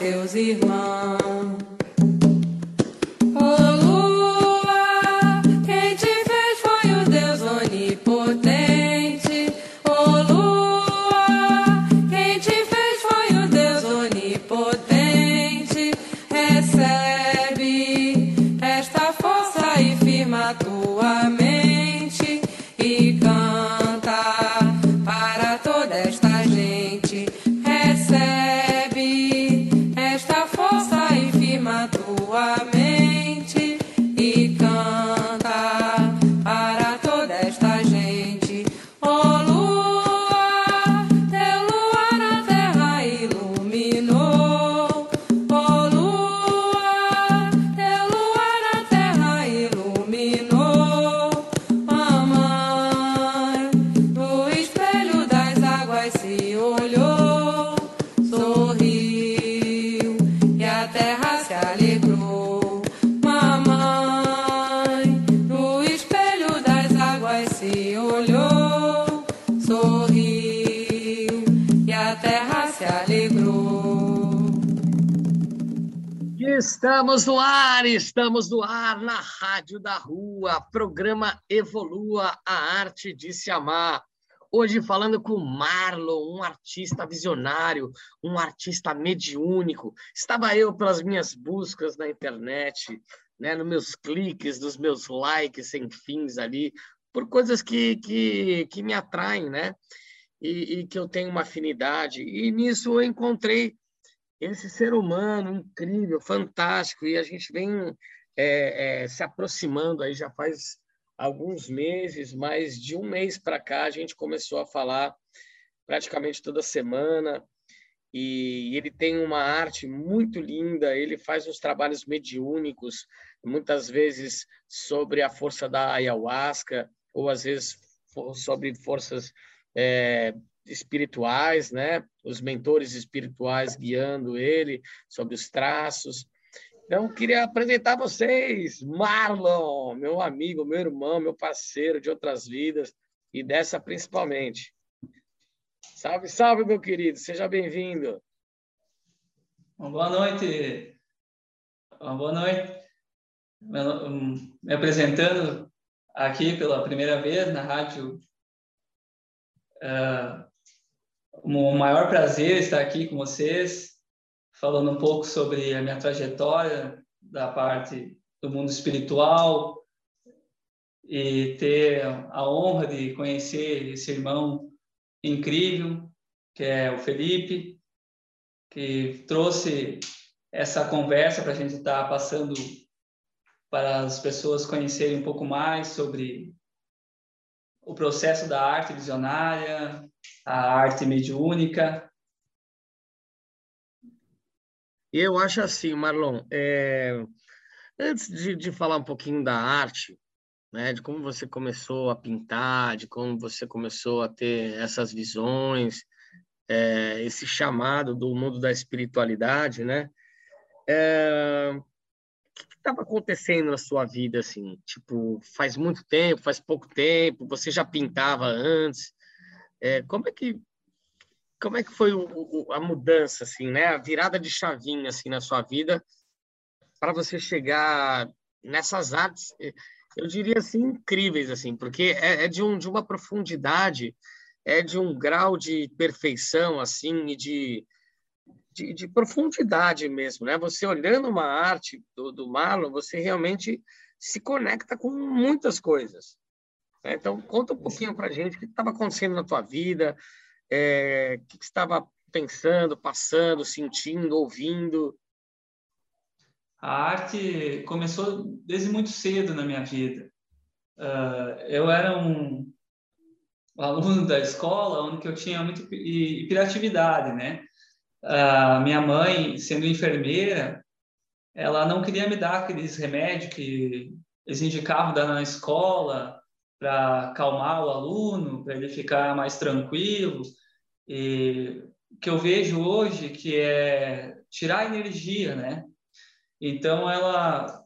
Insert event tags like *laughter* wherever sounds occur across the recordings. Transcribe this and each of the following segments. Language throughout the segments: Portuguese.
teus irmãos. Estamos no ar, estamos no ar na Rádio da Rua, programa Evolua a Arte de Se Amar. Hoje falando com Marlon, um artista visionário, um artista mediúnico. Estava eu pelas minhas buscas na internet, né, nos meus cliques, nos meus likes sem fins ali, por coisas que, que, que me atraem, né? E, e que eu tenho uma afinidade. E nisso eu encontrei esse ser humano incrível, fantástico, e a gente vem é, é, se aproximando aí já faz alguns meses, mais de um mês para cá a gente começou a falar praticamente toda semana, e ele tem uma arte muito linda, ele faz uns trabalhos mediúnicos, muitas vezes sobre a força da ayahuasca, ou às vezes sobre forças é, espirituais, né? Os mentores espirituais guiando ele sobre os traços. Então, queria apresentar vocês, Marlon, meu amigo, meu irmão, meu parceiro de outras vidas e dessa principalmente. Salve, salve, meu querido, seja bem-vindo. Boa noite. Boa noite. Me apresentando aqui pela primeira vez na rádio uh, um maior prazer estar aqui com vocês, falando um pouco sobre a minha trajetória da parte do mundo espiritual e ter a honra de conhecer esse irmão incrível, que é o Felipe, que trouxe essa conversa para a gente estar passando para as pessoas conhecerem um pouco mais sobre o processo da arte visionária, a arte mediúnica. Eu acho assim, Marlon, é... antes de, de falar um pouquinho da arte, né, de como você começou a pintar, de como você começou a ter essas visões, é, esse chamado do mundo da espiritualidade, né? É, estava acontecendo na sua vida, assim? Tipo, faz muito tempo, faz pouco tempo, você já pintava antes? É, como é que como é que foi o, o, a mudança, assim, né? A virada de chavinha, assim, na sua vida para você chegar nessas artes, eu diria assim, incríveis, assim, porque é, é de, um, de uma profundidade, é de um grau de perfeição, assim, e de de, de, profundidade mesmo, né? Você olhando uma arte do, do Marlon, você realmente se conecta com muitas coisas. Né? Então, conta um pouquinho para a gente o que estava acontecendo na tua vida, é, o que, estava pensando, passando, sentindo, ouvindo. A arte começou desde muito cedo na minha vida. Uh, eu era um, aluno da escola onde eu tinha muita hiperatividade, né? Uh, minha mãe, sendo enfermeira, ela não queria me dar aqueles remédios que eles indicavam dar na escola para acalmar o aluno, para ele ficar mais tranquilo. E que eu vejo hoje que é tirar energia, né? Então ela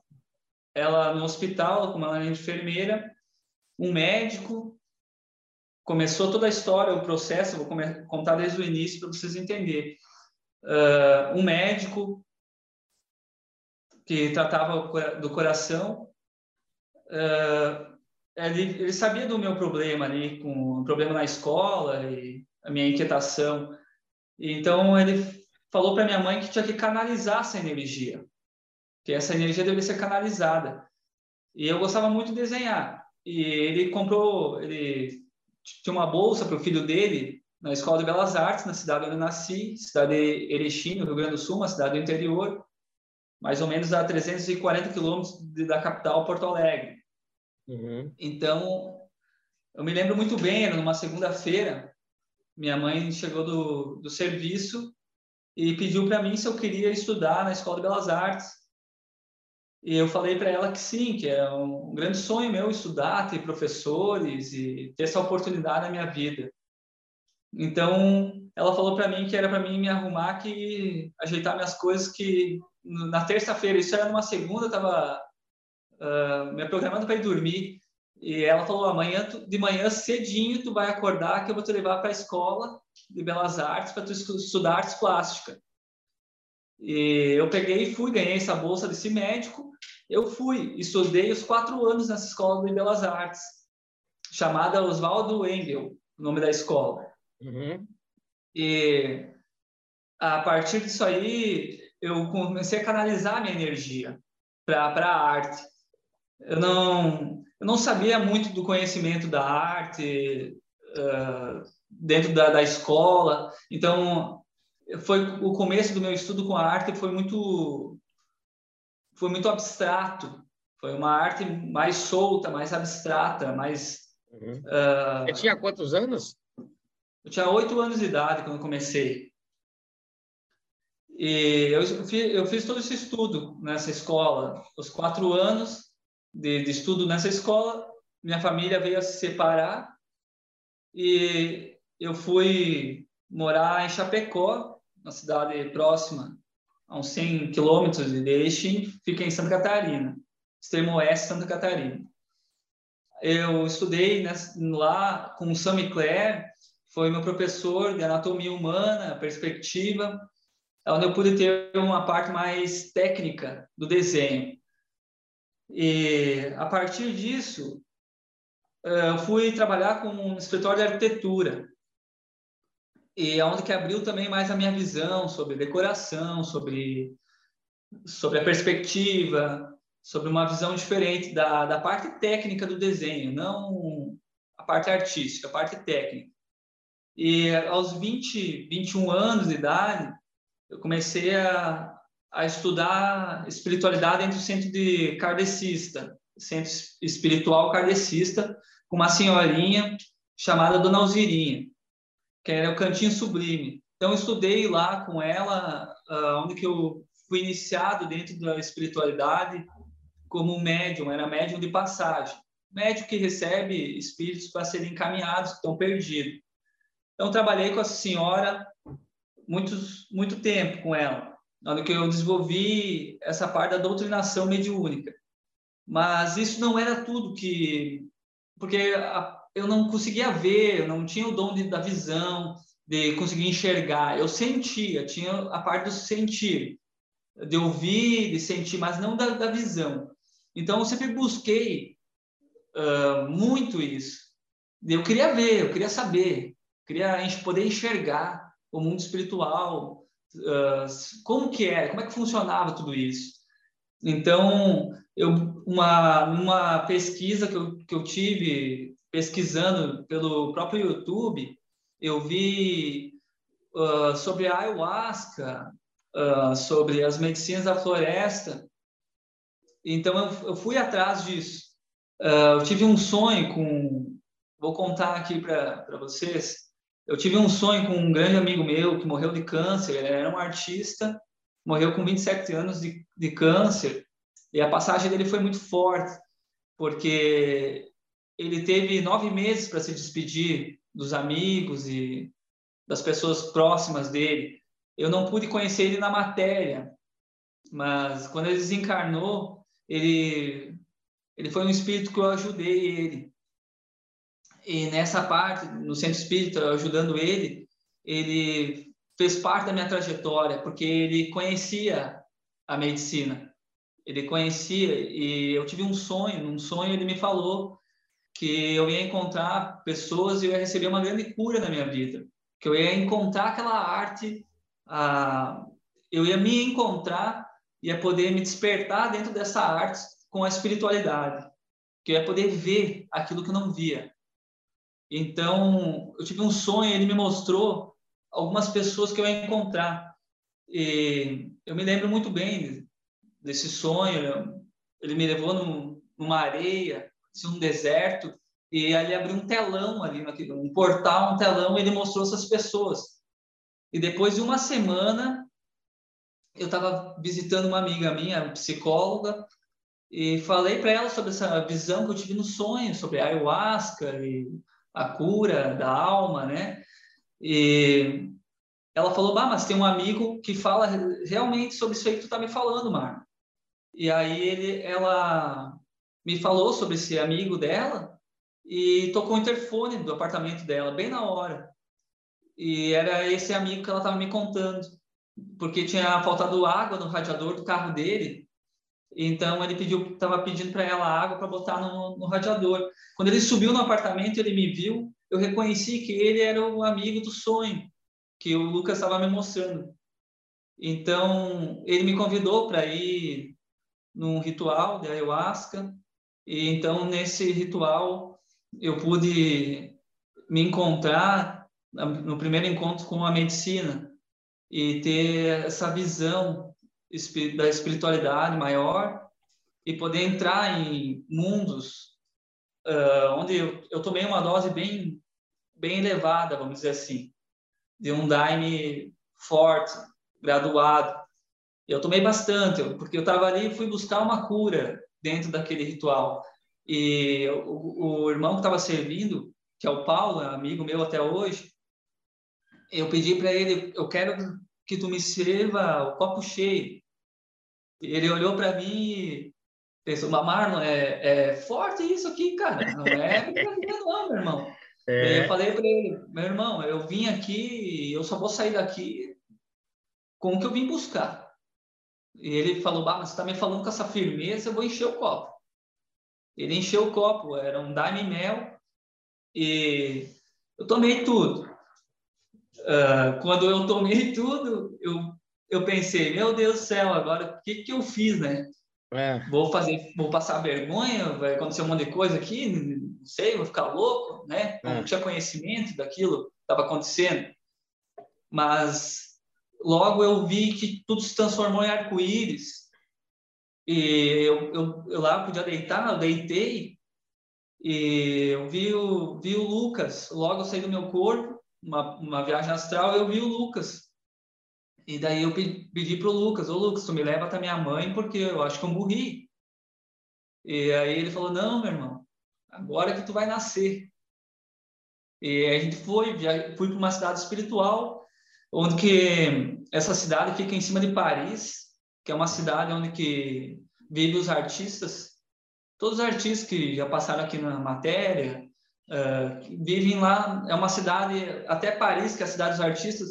ela no hospital, como ela é enfermeira, um médico começou toda a história, o processo, vou contar desde o início para vocês entenderem. Uh, um médico que tratava do coração, uh, ele, ele, sabia do meu problema ali, com o problema na escola e a minha inquietação. Então ele falou para minha mãe que tinha que canalizar essa energia, que essa energia deve ser canalizada. E eu gostava muito de desenhar. E ele comprou, ele tinha uma bolsa para o filho dele na Escola de Belas Artes, na cidade onde eu nasci, cidade de Erechim, no Rio Grande do Sul, uma cidade do interior, mais ou menos a 340 quilômetros da capital, Porto Alegre. Uhum. Então, eu me lembro muito bem, era numa segunda-feira, minha mãe chegou do, do serviço e pediu para mim se eu queria estudar na Escola de Belas Artes. E eu falei para ela que sim, que é um grande sonho meu estudar, ter professores e ter essa oportunidade na minha vida. Então, ela falou para mim que era para mim me arrumar, que ajeitar minhas coisas, que na terça-feira, isso era numa segunda, estava uh, me programando para ir dormir. E ela falou: amanhã, de manhã cedinho, tu vai acordar que eu vou te levar para a escola de belas artes para tu estudar artes plásticas. E eu peguei e fui, ganhei essa bolsa desse médico. Eu fui, estudei os quatro anos nessa escola de belas artes, chamada Oswaldo Engel, o nome da escola. Uhum. E a partir disso aí, eu comecei a canalizar minha energia para a arte. Eu não eu não sabia muito do conhecimento da arte uh, dentro da, da escola, então foi o começo do meu estudo com a arte foi muito foi muito abstrato, foi uma arte mais solta, mais abstrata, mais. Uhum. Uh, Você tinha quantos anos? Eu tinha oito anos de idade quando comecei. E eu eu fiz todo esse estudo nessa escola, os quatro anos, de, de estudo nessa escola, minha família veio a se separar e eu fui morar em Chapecó, uma cidade próxima, a uns 100 quilômetros de Erechim, fica em Santa Catarina, extremo oeste Santa Catarina. Eu estudei lá com o Sam Clare, foi meu professor de anatomia humana, perspectiva, onde eu pude ter uma parte mais técnica do desenho. E a partir disso, eh, eu fui trabalhar com um escritório de arquitetura. E é onde que abriu também mais a minha visão sobre decoração, sobre sobre a perspectiva, sobre uma visão diferente da, da parte técnica do desenho, não a parte artística, a parte técnica. E aos 20, 21 anos de idade, eu comecei a, a estudar espiritualidade dentro do centro de kardecista, centro espiritual kardecista, com uma senhorinha chamada Dona Alzirinha, que era o Cantinho Sublime. Então, eu estudei lá com ela, uh, onde que eu fui iniciado dentro da espiritualidade como médium, era médium de passagem. Médium que recebe espíritos para serem encaminhados, que estão perdidos. Então, trabalhei com essa senhora muitos, muito tempo com ela na hora que eu desenvolvi essa parte da doutrinação mediúnica. Mas isso não era tudo que. Porque eu não conseguia ver, eu não tinha o dom de, da visão, de conseguir enxergar. Eu sentia, tinha a parte do sentir, de ouvir, de sentir, mas não da, da visão. Então, eu sempre busquei uh, muito isso. Eu queria ver, eu queria saber, queria poder enxergar o mundo espiritual, uh, como que era, como é que funcionava tudo isso. Então, eu, uma, uma pesquisa que eu, que eu tive pesquisando pelo próprio YouTube, eu vi uh, sobre a ayahuasca, uh, sobre as medicinas da floresta. Então, eu, eu fui atrás disso. Uh, eu tive um sonho com. Vou contar aqui para vocês. Eu tive um sonho com um grande amigo meu que morreu de câncer. Ele era um artista, morreu com 27 anos de, de câncer. E a passagem dele foi muito forte, porque ele teve nove meses para se despedir dos amigos e das pessoas próximas dele. Eu não pude conhecer ele na matéria, mas quando ele desencarnou, ele ele foi um espírito que eu ajudei ele. E nessa parte, no centro espírita, ajudando ele, ele fez parte da minha trajetória, porque ele conhecia a medicina. Ele conhecia e eu tive um sonho, num sonho ele me falou que eu ia encontrar pessoas e eu ia receber uma grande cura na minha vida, que eu ia encontrar aquela arte, a, eu ia me encontrar, ia poder me despertar dentro dessa arte com a espiritualidade, que eu ia poder ver aquilo que eu não via. Então, eu tive um sonho, ele me mostrou algumas pessoas que eu ia encontrar. E eu me lembro muito bem desse sonho. Ele me levou num, numa areia, um deserto, e ali abriu um telão ali, um portal, um telão, e ele mostrou essas pessoas. E depois de uma semana, eu estava visitando uma amiga minha, psicóloga, e falei para ela sobre essa visão que eu tive no sonho, sobre ayahuasca e a cura da alma, né? E ela falou, bah, mas tem um amigo que fala realmente sobre isso aí que tu tá me falando, Mar. E aí ele, ela me falou sobre esse amigo dela e tocou o interfone do apartamento dela, bem na hora. E era esse amigo que ela estava me contando, porque tinha faltado água no radiador do carro dele então ele pediu, estava pedindo para ela água para botar no, no, radiador. Quando ele subiu no apartamento, ele me viu, eu reconheci que ele era o amigo do sonho que o Lucas estava me mostrando. Então ele me convidou para ir num ritual de ayahuasca. E então nesse ritual eu pude me encontrar no primeiro encontro com a medicina e ter essa visão da espiritualidade maior e poder entrar em mundos uh, onde eu, eu tomei uma dose bem bem elevada, vamos dizer assim, de um daime forte, graduado. Eu tomei bastante, porque eu estava ali e fui buscar uma cura dentro daquele ritual. E o, o irmão que estava servindo, que é o Paulo, amigo meu até hoje, eu pedi para ele, eu quero que tu me sirva o copo cheio. Ele olhou para mim e pensou, Marlon, é, é forte isso aqui, cara. *laughs* Não é brincadeira não, meu irmão. É. Eu falei para ele, meu irmão, eu vim aqui, eu só vou sair daqui com o que eu vim buscar. E ele falou, bah, mas você está me falando com essa firmeza, eu vou encher o copo. Ele encheu o copo, era um daime mel, e eu tomei tudo. Uh, quando eu tomei tudo, eu eu pensei, meu Deus do céu, agora o que, que eu fiz, né? É. Vou fazer, vou passar vergonha, vai acontecer um monte de coisa aqui, não sei, vou ficar louco, né? É. Não tinha conhecimento daquilo que estava acontecendo. Mas logo eu vi que tudo se transformou em arco-íris. E eu, eu, eu lá podia deitar, eu deitei, e eu vi o, vi o Lucas. Logo eu saí do meu corpo, uma, uma viagem astral, eu vi o Lucas e daí eu pedi pro Lucas, ô Lucas, tu me leva até minha mãe porque eu acho que eu morri. E aí ele falou, não, meu irmão, agora que tu vai nascer. E a gente foi, fui para uma cidade espiritual, onde que essa cidade fica em cima de Paris, que é uma cidade onde que vivem os artistas, todos os artistas que já passaram aqui na matéria, uh, vivem lá, é uma cidade, até Paris, que é a cidade dos artistas,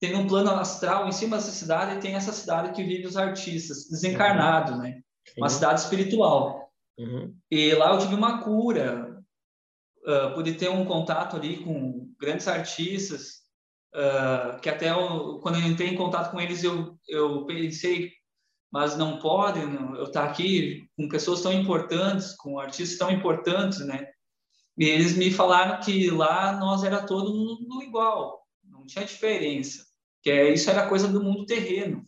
tem um plano astral em cima dessa cidade e tem essa cidade que vive os artistas, desencarnados, uhum. né? Uma cidade espiritual. Uhum. E lá eu tive uma cura, uh, pude ter um contato ali com grandes artistas, uh, que até eu, quando eu entrei em contato com eles, eu, eu pensei, mas não podem, eu estar tá aqui com pessoas tão importantes, com artistas tão importantes, né? E eles me falaram que lá nós era todo mundo igual, não tinha diferença, que é, isso era coisa do mundo terreno.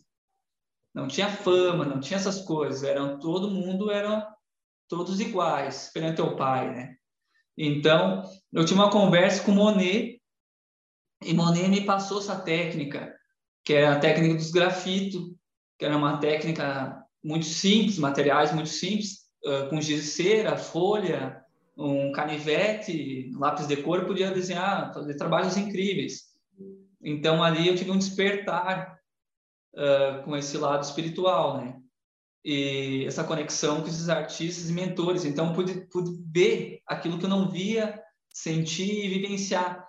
Não tinha fama, não tinha essas coisas, eram todo mundo eram todos iguais perante o pai, né? Então, eu tinha uma conversa com Monet e Monet me passou essa técnica, que era a técnica dos grafitos, que era uma técnica muito simples, materiais muito simples, uh, com giz de cera, folha, um canivete, lápis de cor, podia desenhar, fazer trabalhos incríveis. Então ali eu tive um despertar uh, com esse lado espiritual, né? E essa conexão com esses artistas e mentores. Então pude, pude ver aquilo que eu não via, sentir e vivenciar.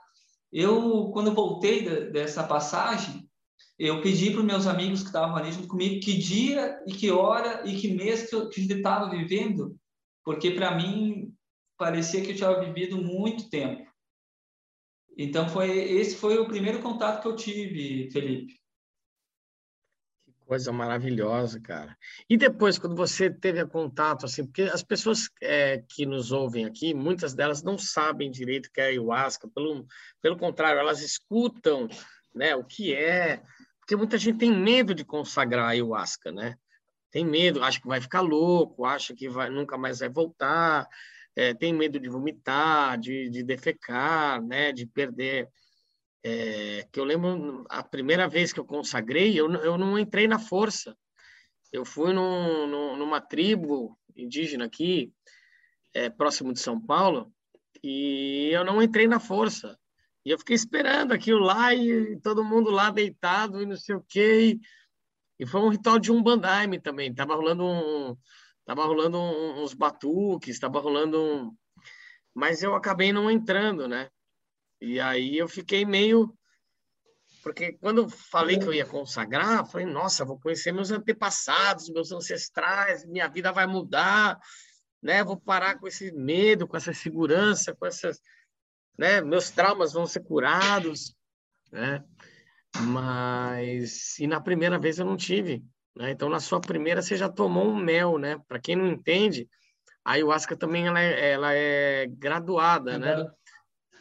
Eu, quando voltei de, dessa passagem, eu pedi para os meus amigos que estavam ali junto comigo que dia e que hora e que mês que eu estava vivendo, porque para mim parecia que eu tinha vivido muito tempo. Então foi esse foi o primeiro contato que eu tive, Felipe. Que coisa maravilhosa, cara. E depois, quando você teve contato, assim, porque as pessoas é, que nos ouvem aqui, muitas delas não sabem direito o que é ayahuasca. Pelo, pelo contrário, elas escutam, né, o que é. Porque muita gente tem medo de consagrar a ayahuasca, né? Tem medo, acha que vai ficar louco, acha que vai, nunca mais vai voltar é, tem medo de vomitar, de, de defecar, né, de perder. É, que eu lembro a primeira vez que eu consagrei, eu, eu não entrei na força. Eu fui num, num, numa tribo indígena aqui, é, próximo de São Paulo, e eu não entrei na força. E eu fiquei esperando aquilo lá e todo mundo lá deitado e não sei o quê. E, e foi um ritual de um bandaime também. Tava rolando um, Tava rolando uns batuques, tava rolando um... Mas eu acabei não entrando, né? E aí eu fiquei meio... Porque quando eu falei que eu ia consagrar, falei, nossa, vou conhecer meus antepassados, meus ancestrais, minha vida vai mudar, né? Vou parar com esse medo, com essa segurança, com essas... Né? Meus traumas vão ser curados, né? Mas... E na primeira vez eu não tive. Né? Então, na sua primeira, você já tomou um mel, né? Para quem não entende, a ayahuasca também ela é, ela é graduada, né?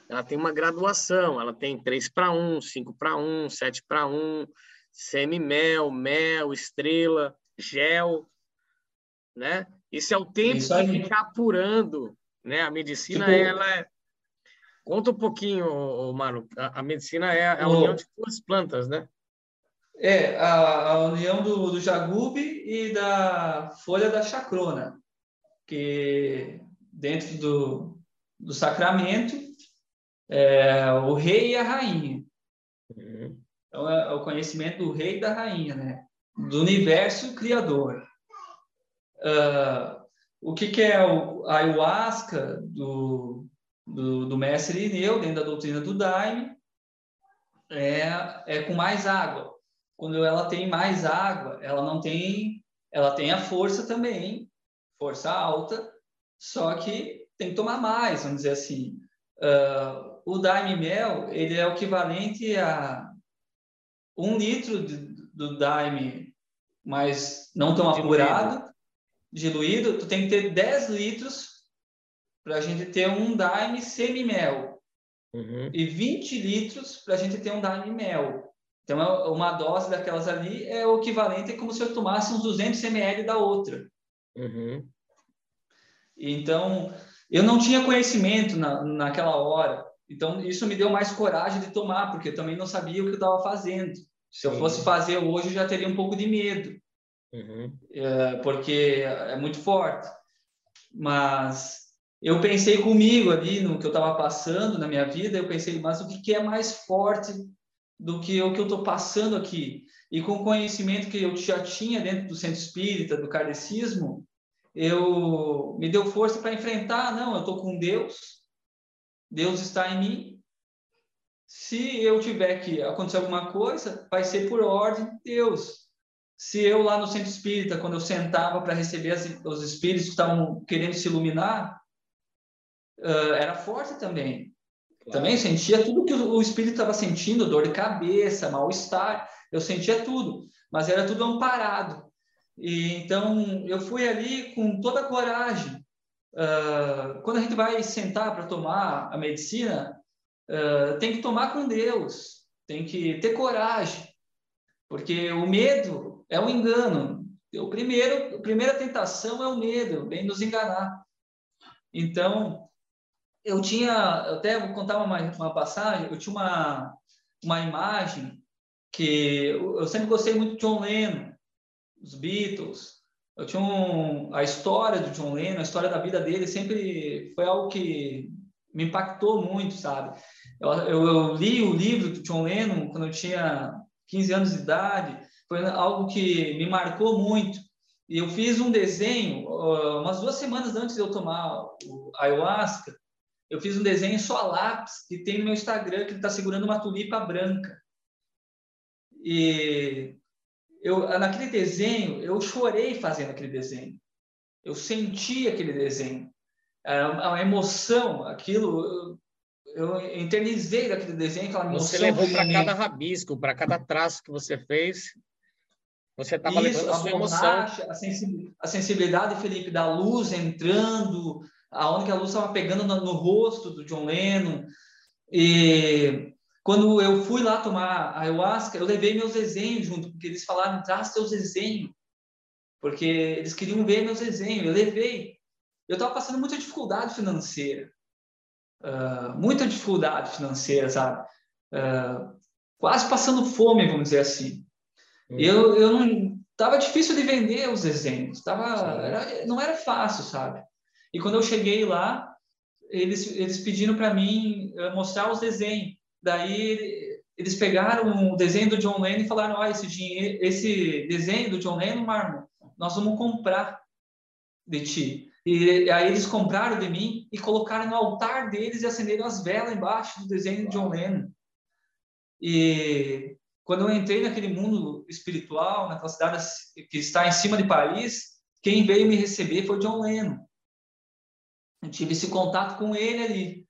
Ela tem uma graduação, ela tem 3 para 1, 5 para 1, 7 para 1, semi-mel, mel, estrela, gel, né? Isso é o tempo de ficar apurando, né? A medicina, tipo... ela é... Conta um pouquinho, Mano. A, a medicina é a, a união de duas plantas, né? É, a, a união do, do jagube e da folha da chacrona, que dentro do, do sacramento é o rei e a rainha. Uhum. Então, é, é o conhecimento do rei e da rainha, né? Do universo criador. Uh, o que, que é o, a ayahuasca do, do, do mestre Ineu, dentro da doutrina do Daime? É, é com mais água quando ela tem mais água, ela não tem, ela tem a força também, força alta, só que tem que tomar mais, vamos dizer assim. Uh, o Daime Mel, ele é o equivalente a um litro de, do Daime, mas não tão diluído. apurado, diluído, tu tem que ter 10 litros para a gente ter um Daime semi-mel. Uhum. E 20 litros para a gente ter um Daime Mel. Então, é uma dose daquelas ali é o equivalente a como se eu tomasse uns 200 ml da outra. Uhum. Então, eu não tinha conhecimento na, naquela hora. Então, isso me deu mais coragem de tomar, porque eu também não sabia o que eu estava fazendo. Se eu fosse fazer hoje, eu já teria um pouco de medo, uhum. é, porque é muito forte. Mas eu pensei comigo ali no que eu estava passando na minha vida, eu pensei, mas o que é mais forte do que o que eu estou passando aqui. E com o conhecimento que eu já tinha dentro do centro espírita, do kardecismo, eu me deu força para enfrentar. Não, eu estou com Deus, Deus está em mim. Se eu tiver que acontecer alguma coisa, vai ser por ordem de Deus. Se eu lá no centro espírita, quando eu sentava para receber as, os espíritos que estavam querendo se iluminar, uh, era forte também. Também sentia tudo que o espírito estava sentindo, dor de cabeça, mal-estar, eu sentia tudo, mas era tudo amparado. E então eu fui ali com toda a coragem. Uh, quando a gente vai sentar para tomar a medicina, uh, tem que tomar com Deus, tem que ter coragem, porque o medo é um engano. O primeiro, a primeira tentação é o medo, vem nos enganar. Então, eu tinha, eu até vou contar uma, uma passagem, eu tinha uma, uma imagem que eu, sempre gostei muito de John Lennon, os Beatles. Eu tinha um, a história do John Lennon, a história da vida dele sempre foi algo que me impactou muito, sabe? Eu, eu, eu li o livro do John Lennon quando eu tinha 15 anos de idade, foi algo que me marcou muito. E eu fiz um desenho, umas duas semanas antes de eu tomar o ayahuasca, eu fiz um desenho só a lápis, que tem no meu Instagram, que ele está segurando uma tulipa branca. E eu, naquele desenho, eu chorei fazendo aquele desenho. Eu senti aquele desenho. Era uma emoção, aquilo, eu, eu internizei daquele desenho, aquela emoção. Você levou para cada rabisco, para cada traço que você fez, você estava levando a, sua emoção. a, sensibilidade, Felipe, da luz entrando, aonde que a luz estava pegando no, no, rosto do John Lennon. E quando eu fui lá tomar ayahuasca, eu levei meus desenhos junto, porque eles falaram, traz teus desenhos. Porque eles queriam ver meus desenhos. Eu levei. Eu estava passando muita dificuldade financeira. Uh, muita dificuldade financeira, sabe? Uh, quase passando fome, vamos dizer assim. Uhum. Eu, eu não tava difícil de vender os desenhos, tava era, não era fácil, sabe? E quando eu cheguei lá, eles eles pediram para mim eh, mostrar os desenhos. Daí eles pegaram o desenho do John Lennon e falaram: "Ó, oh, esse dinheiro, esse desenho do John Lennon, Marmo, nós vamos comprar de ti". E aí eles compraram de mim e colocaram no altar deles e acenderam as velas embaixo do desenho do John Lennon. E quando eu entrei naquele mundo espiritual, naquela cidade que está em cima de Paris, quem veio me receber foi John Lennon. Eu tive esse contato com ele ali.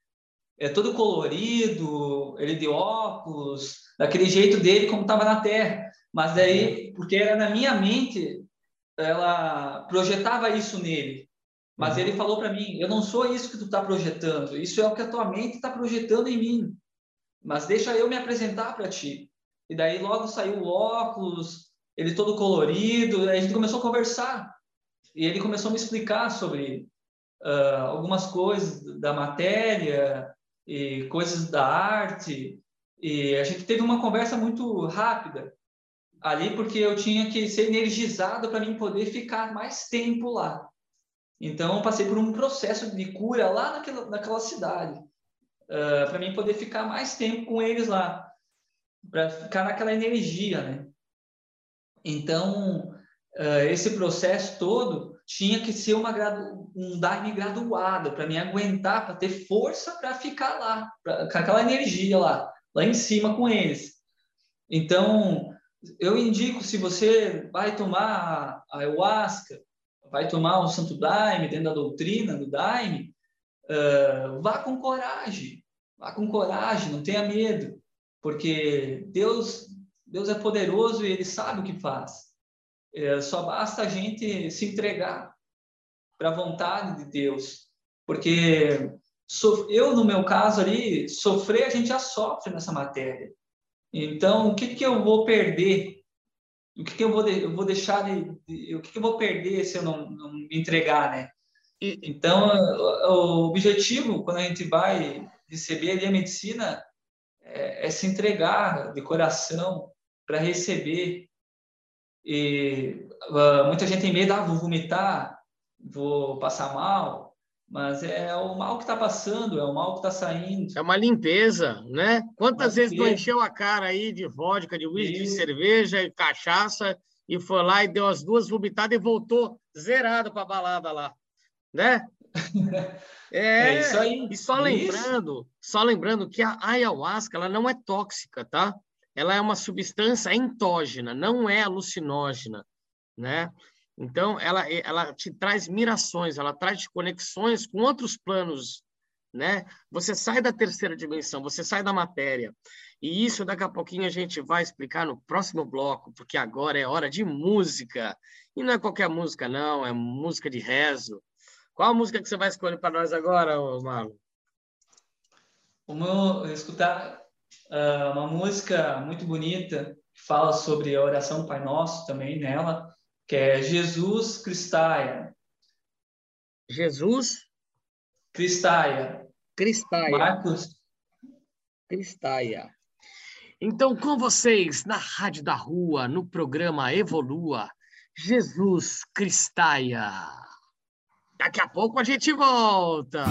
É todo colorido, ele de óculos, daquele jeito dele como estava na Terra. Mas daí, porque era na minha mente, ela projetava isso nele. Mas uhum. ele falou para mim: Eu não sou isso que tu está projetando, isso é o que a tua mente está projetando em mim. Mas deixa eu me apresentar para ti. E daí logo saiu o óculos, ele todo colorido, a gente começou a conversar. E ele começou a me explicar sobre uh, algumas coisas da matéria e coisas da arte. E a gente teve uma conversa muito rápida ali, porque eu tinha que ser energizado para mim poder ficar mais tempo lá. Então, eu passei por um processo de cura lá naquela, naquela cidade, uh, para mim poder ficar mais tempo com eles lá para ficar naquela energia, né? Então, uh, esse processo todo tinha que ser uma um Daime graduado para me aguentar, para ter força para ficar lá, pra, com aquela energia lá, lá em cima com eles. Então, eu indico, se você vai tomar a ayahuasca, vai tomar o Santo Daime dentro da doutrina do Daime, uh, vá com coragem, vá com coragem, não tenha medo porque Deus Deus é poderoso e Ele sabe o que faz. É, só basta a gente se entregar para a vontade de Deus, porque eu no meu caso ali sofrer a gente já sofre nessa matéria. Então o que que eu vou perder? O que que eu vou de, eu vou deixar de, de, o que que eu vou perder se eu não, não me entregar, né? Então o, o objetivo quando a gente vai receber ali a medicina é, é se entregar de coração para receber. E uh, muita gente tem medo, ah, vou vomitar, vou passar mal, mas é o mal que está passando, é o mal que está saindo. É uma limpeza, né? Quantas vezes tu encheu a cara aí de vodka, de whisky, de cerveja e cachaça e foi lá e deu as duas vomitadas e voltou zerado para a balada lá, né? *laughs* É, é, isso aí. E só é lembrando, isso. só lembrando que a ayahuasca ela não é tóxica, tá? Ela é uma substância entógena, não é alucinógena, né? Então ela ela te traz mirações, ela traz conexões com outros planos né? Você sai da terceira dimensão, você sai da matéria. E isso daqui a pouquinho a gente vai explicar no próximo bloco, porque agora é hora de música. E não é qualquer música, não, é música de rezo. Qual a música que você vai escolher para nós agora, Marlon? Vamos escutar uh, uma música muito bonita que fala sobre a oração Pai Nosso também nela, que é Jesus Cristaia. Jesus Cristaia. Cristaia. Marcos Cristaia. Então, com vocês, na Rádio da Rua, no programa Evolua, Jesus Cristaia. Daqui a pouco a gente volta.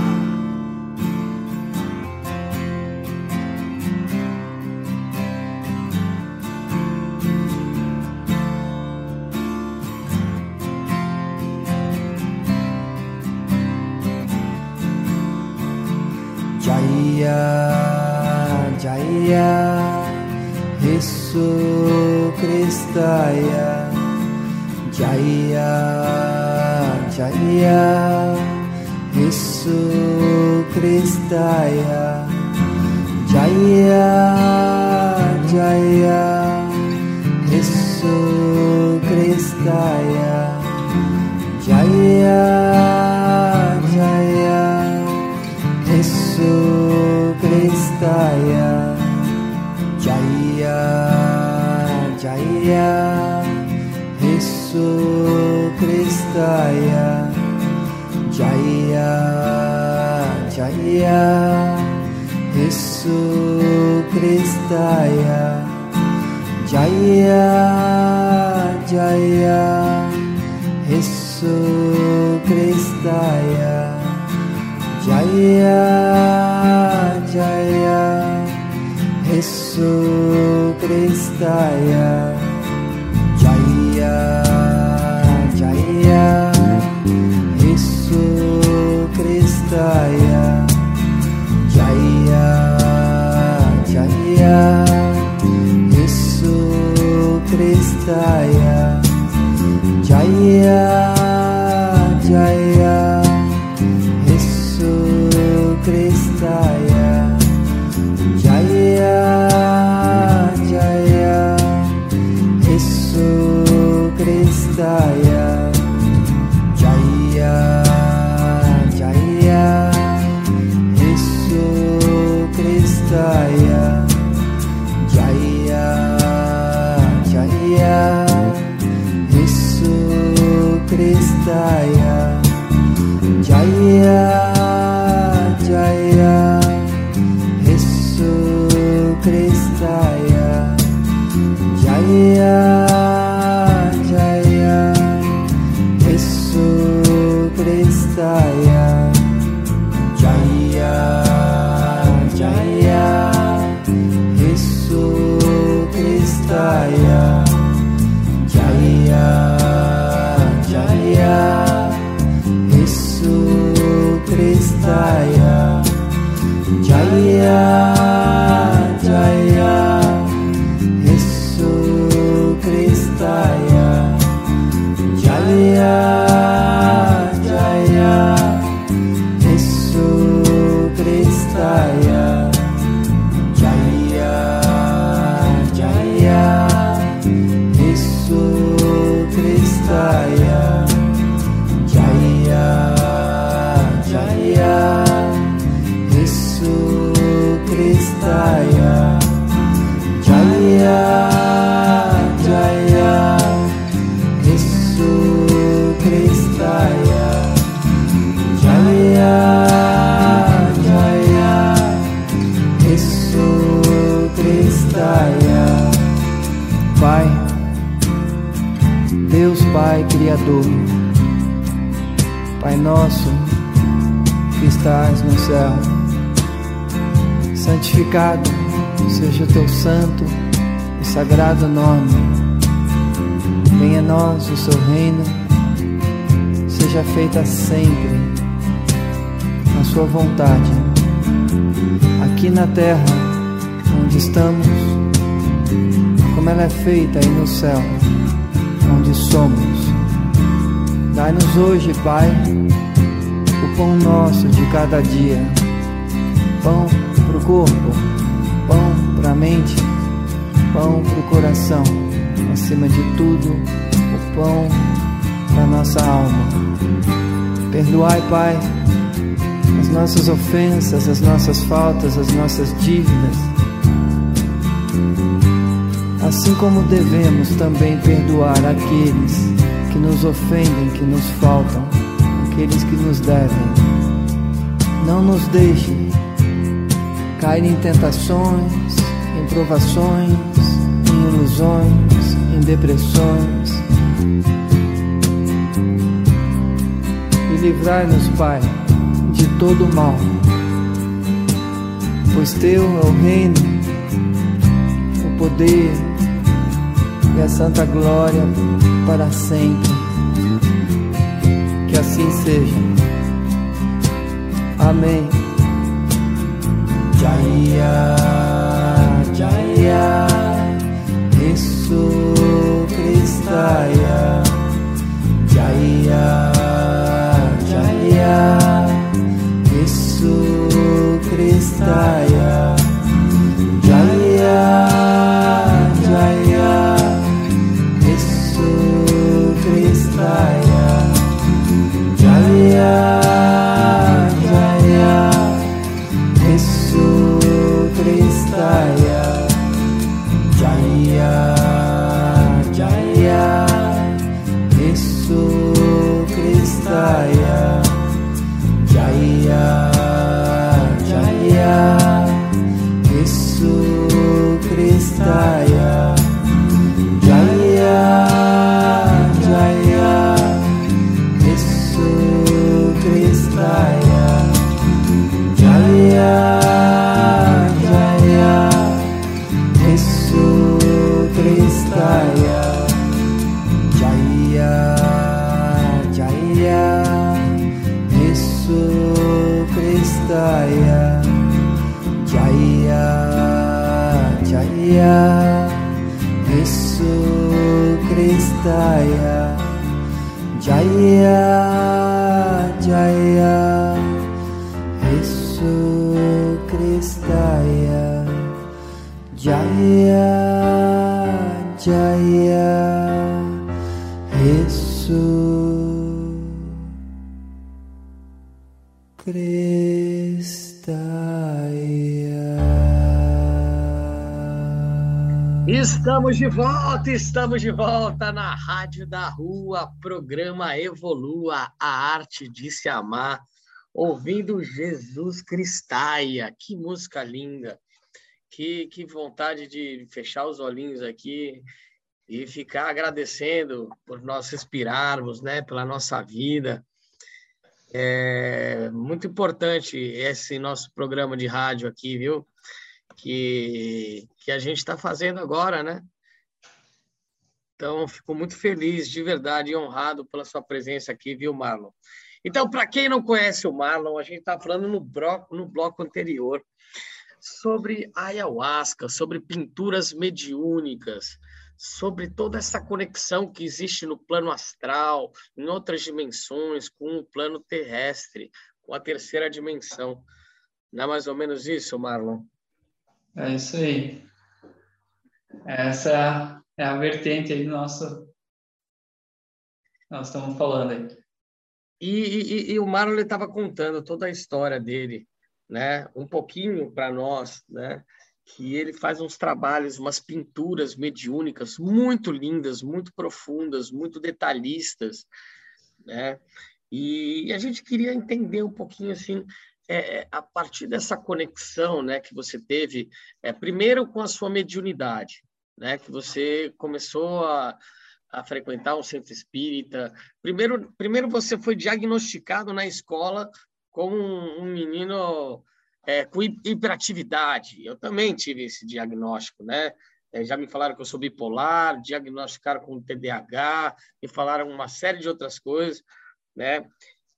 Jaya Yesu Kristaya Jaya Jaya Yesu Kristaya Jaya Jaya Yesu Kristaya Jaya Jaya Yesu Jaya Jaya Yesu Kristaya céu, onde somos. Dai-nos hoje, Pai, o pão nosso de cada dia pão para o corpo, pão para a mente, pão para o coração, acima de tudo, o pão para nossa alma. Perdoai, Pai, as nossas ofensas, as nossas faltas, as nossas dívidas, assim como devemos também perdoar aqueles que nos ofendem, que nos faltam, aqueles que nos devem. Não nos deixe cair em tentações, em provações, em ilusões, em depressões. E livrai-nos, Pai, de todo o mal, pois Teu é o reino, o poder e a santa glória para sempre. Que assim seja. Amém. Jaya, Estamos de volta, estamos de volta na Rádio da Rua, programa Evolua, a arte de se amar, ouvindo Jesus Cristaia. Que música linda, que, que vontade de fechar os olhinhos aqui e ficar agradecendo por nós respirarmos, né, pela nossa vida. É muito importante esse nosso programa de rádio aqui, viu? que, que a gente está fazendo agora, né? Então, fico muito feliz, de verdade, e honrado pela sua presença aqui, viu, Marlon? Então, para quem não conhece o Marlon, a gente está falando no bloco, no bloco anterior sobre ayahuasca, sobre pinturas mediúnicas, sobre toda essa conexão que existe no plano astral, em outras dimensões, com o plano terrestre, com a terceira dimensão. Não é mais ou menos isso, Marlon? É isso aí. Essa é a vertente aí do nosso. Nós estamos falando aí. E, e, e o Marlon estava contando toda a história dele, né? Um pouquinho para nós, né? Que ele faz uns trabalhos, umas pinturas mediúnicas muito lindas, muito profundas, muito detalhistas, né? E a gente queria entender um pouquinho assim é, é, a partir dessa conexão né, que você teve, é, primeiro com a sua mediunidade, né, que você começou a, a frequentar um centro espírita. Primeiro, primeiro você foi diagnosticado na escola como um, um menino é, com hiperatividade. Eu também tive esse diagnóstico, né? É, já me falaram que eu sou bipolar, diagnosticaram com TDAH, me falaram uma série de outras coisas, né?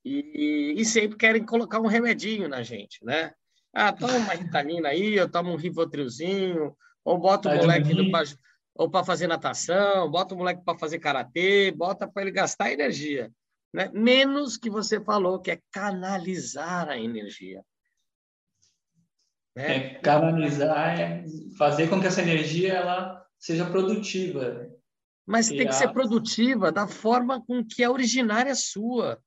E, e, sempre querem colocar um remedinho na gente, né? Ah, toma uma ritalina aí, eu tomo um rivotrilzinho, ou bota o tá moleque pra, ou para fazer natação, bota o moleque para fazer karatê, bota para ele gastar energia, né? Menos que você falou que é canalizar a energia. Né? É, canalizar, é fazer com que essa energia ela seja produtiva. Mas tem que ser produtiva da forma com que é originária sua.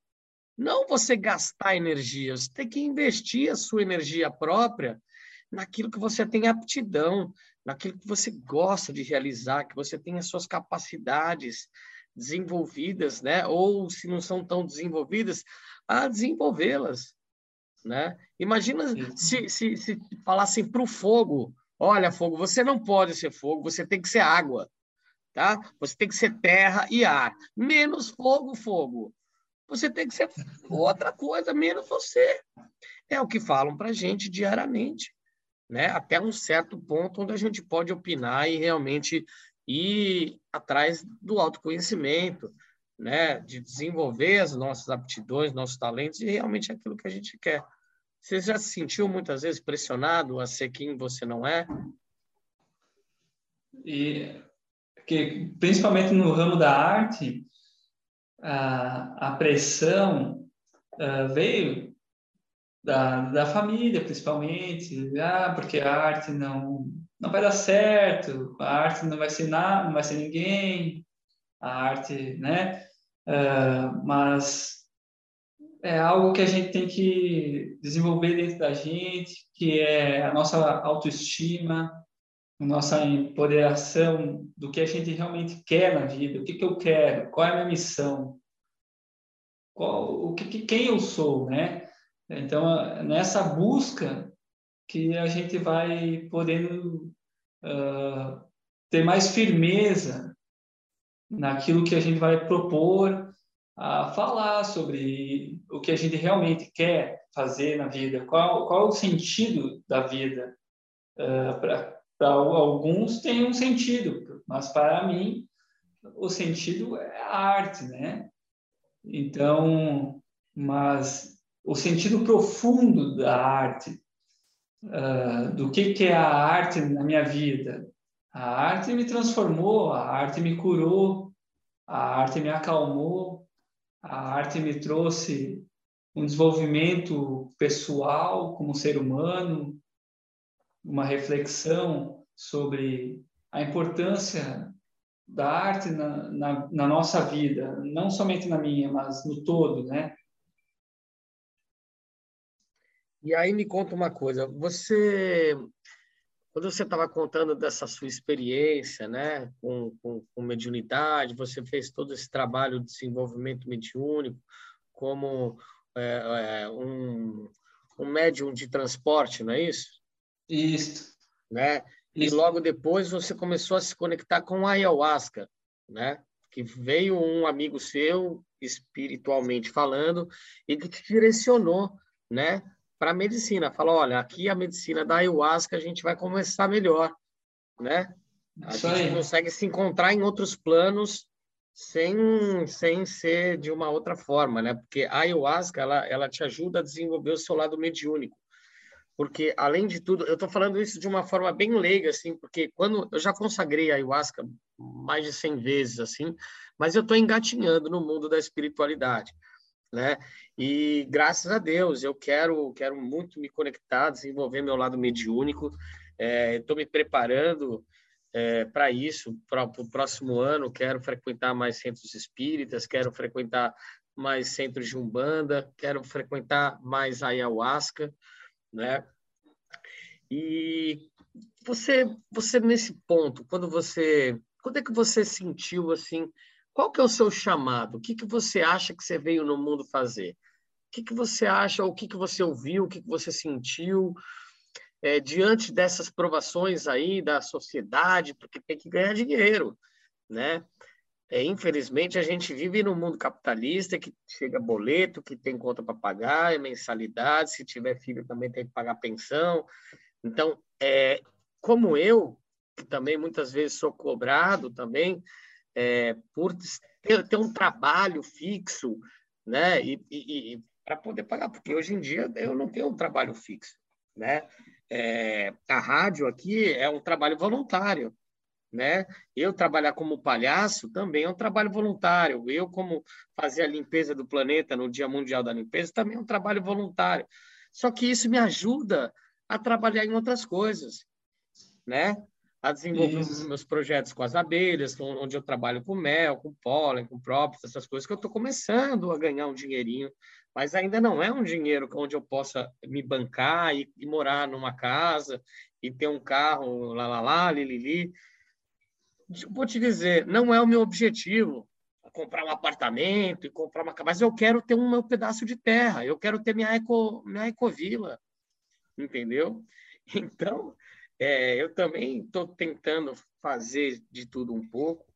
Não você gastar energia, você tem que investir a sua energia própria naquilo que você tem aptidão, naquilo que você gosta de realizar, que você tem as suas capacidades desenvolvidas, né? Ou se não são tão desenvolvidas, a desenvolvê-las, né? Imagina se, se, se falassem para o fogo, olha, fogo, você não pode ser fogo, você tem que ser água, tá? Você tem que ser terra e ar, menos fogo, fogo. Você tem que ser outra coisa, menos você. É o que falam para a gente diariamente, né? Até um certo ponto onde a gente pode opinar e realmente ir atrás do autoconhecimento, né? De desenvolver as nossas aptidões, nossos talentos e realmente aquilo que a gente quer. Você já se sentiu muitas vezes pressionado a ser quem você não é? E que principalmente no ramo da arte, a, a pressão uh, veio da, da família, principalmente, ah, porque a arte não não vai dar certo, a arte não vai ser nada, não vai ser ninguém, a arte, né? Uh, mas é algo que a gente tem que desenvolver dentro da gente, que é a nossa autoestima, a nossa empoderação do que a gente realmente quer na vida, o que, que eu quero, qual é a minha missão, qual, o que, quem eu sou, né? Então, nessa busca que a gente vai podendo uh, ter mais firmeza naquilo que a gente vai propor a falar sobre o que a gente realmente quer fazer na vida, qual, qual o sentido da vida. Uh, para alguns tem um sentido, mas para mim o sentido é a arte, né? Então, mas o sentido profundo da arte, uh, do que, que é a arte na minha vida. A arte me transformou, a arte me curou, a arte me acalmou, a arte me trouxe um desenvolvimento pessoal como ser humano, uma reflexão sobre a importância da arte na, na, na, nossa vida, não somente na minha, mas no todo, né? E aí me conta uma coisa, você, quando você estava contando dessa sua experiência, né, com, com, com mediunidade, você fez todo esse trabalho de desenvolvimento mediúnico como é, é, um, um médium de transporte, não é isso? Isso. Né? E logo depois você começou a se conectar com a ayahuasca, né? Que veio um amigo seu, espiritualmente falando, e que te direcionou, né? Para a medicina. Falou, olha, aqui a medicina da ayahuasca a gente vai começar melhor, né? A Isso gente aí. consegue se encontrar em outros planos sem, sem ser de uma outra forma, né? Porque a ayahuasca, ela, ela te ajuda a desenvolver o seu lado mediúnico porque além de tudo, eu estou falando isso de uma forma bem leiga, assim, porque quando eu já consagrei a ayahuasca mais de 100 vezes, assim, mas eu estou engatinhando no mundo da espiritualidade, né? E graças a Deus eu quero quero muito me conectar, desenvolver meu lado mediúnico. Estou é, me preparando é, para isso, para o próximo ano. Quero frequentar mais centros espíritas, quero frequentar mais centros de umbanda, quero frequentar mais ayahuasca né? E você, você nesse ponto, quando você, quando é que você sentiu assim, qual que é o seu chamado? O que que você acha que você veio no mundo fazer? O que que você acha? O que que você ouviu? O que que você sentiu? É, diante dessas provações aí da sociedade, porque tem que ganhar dinheiro, né? É, infelizmente, a gente vive num mundo capitalista que chega boleto, que tem conta para pagar, é mensalidade, se tiver filho também tem que pagar pensão. Então, é, como eu, que também muitas vezes sou cobrado também, é, por ter, ter, um trabalho fixo, né? E, e, e para poder pagar, porque hoje em dia eu não tenho um trabalho fixo, né? É, a rádio aqui é um trabalho voluntário né? Eu trabalhar como palhaço também é um trabalho voluntário. Eu, como fazer a limpeza do planeta no Dia Mundial da Limpeza, também é um trabalho voluntário. Só que isso me ajuda a trabalhar em outras coisas, né? A desenvolver Isso. meus projetos com as abelhas, onde eu trabalho com mel, com pólen, com próprios, essas coisas que eu estou começando a ganhar um dinheirinho, mas ainda não é um dinheiro onde eu possa me bancar e, e morar numa casa e ter um carro, lá, lá, lá, li, li, li. Vou te dizer, não é o meu objetivo comprar um apartamento e comprar uma casa, mas eu quero ter um meu pedaço de terra, eu quero ter minha, eco, minha ecovila, entendeu? *laughs* Então, é, eu também estou tentando fazer de tudo um pouco,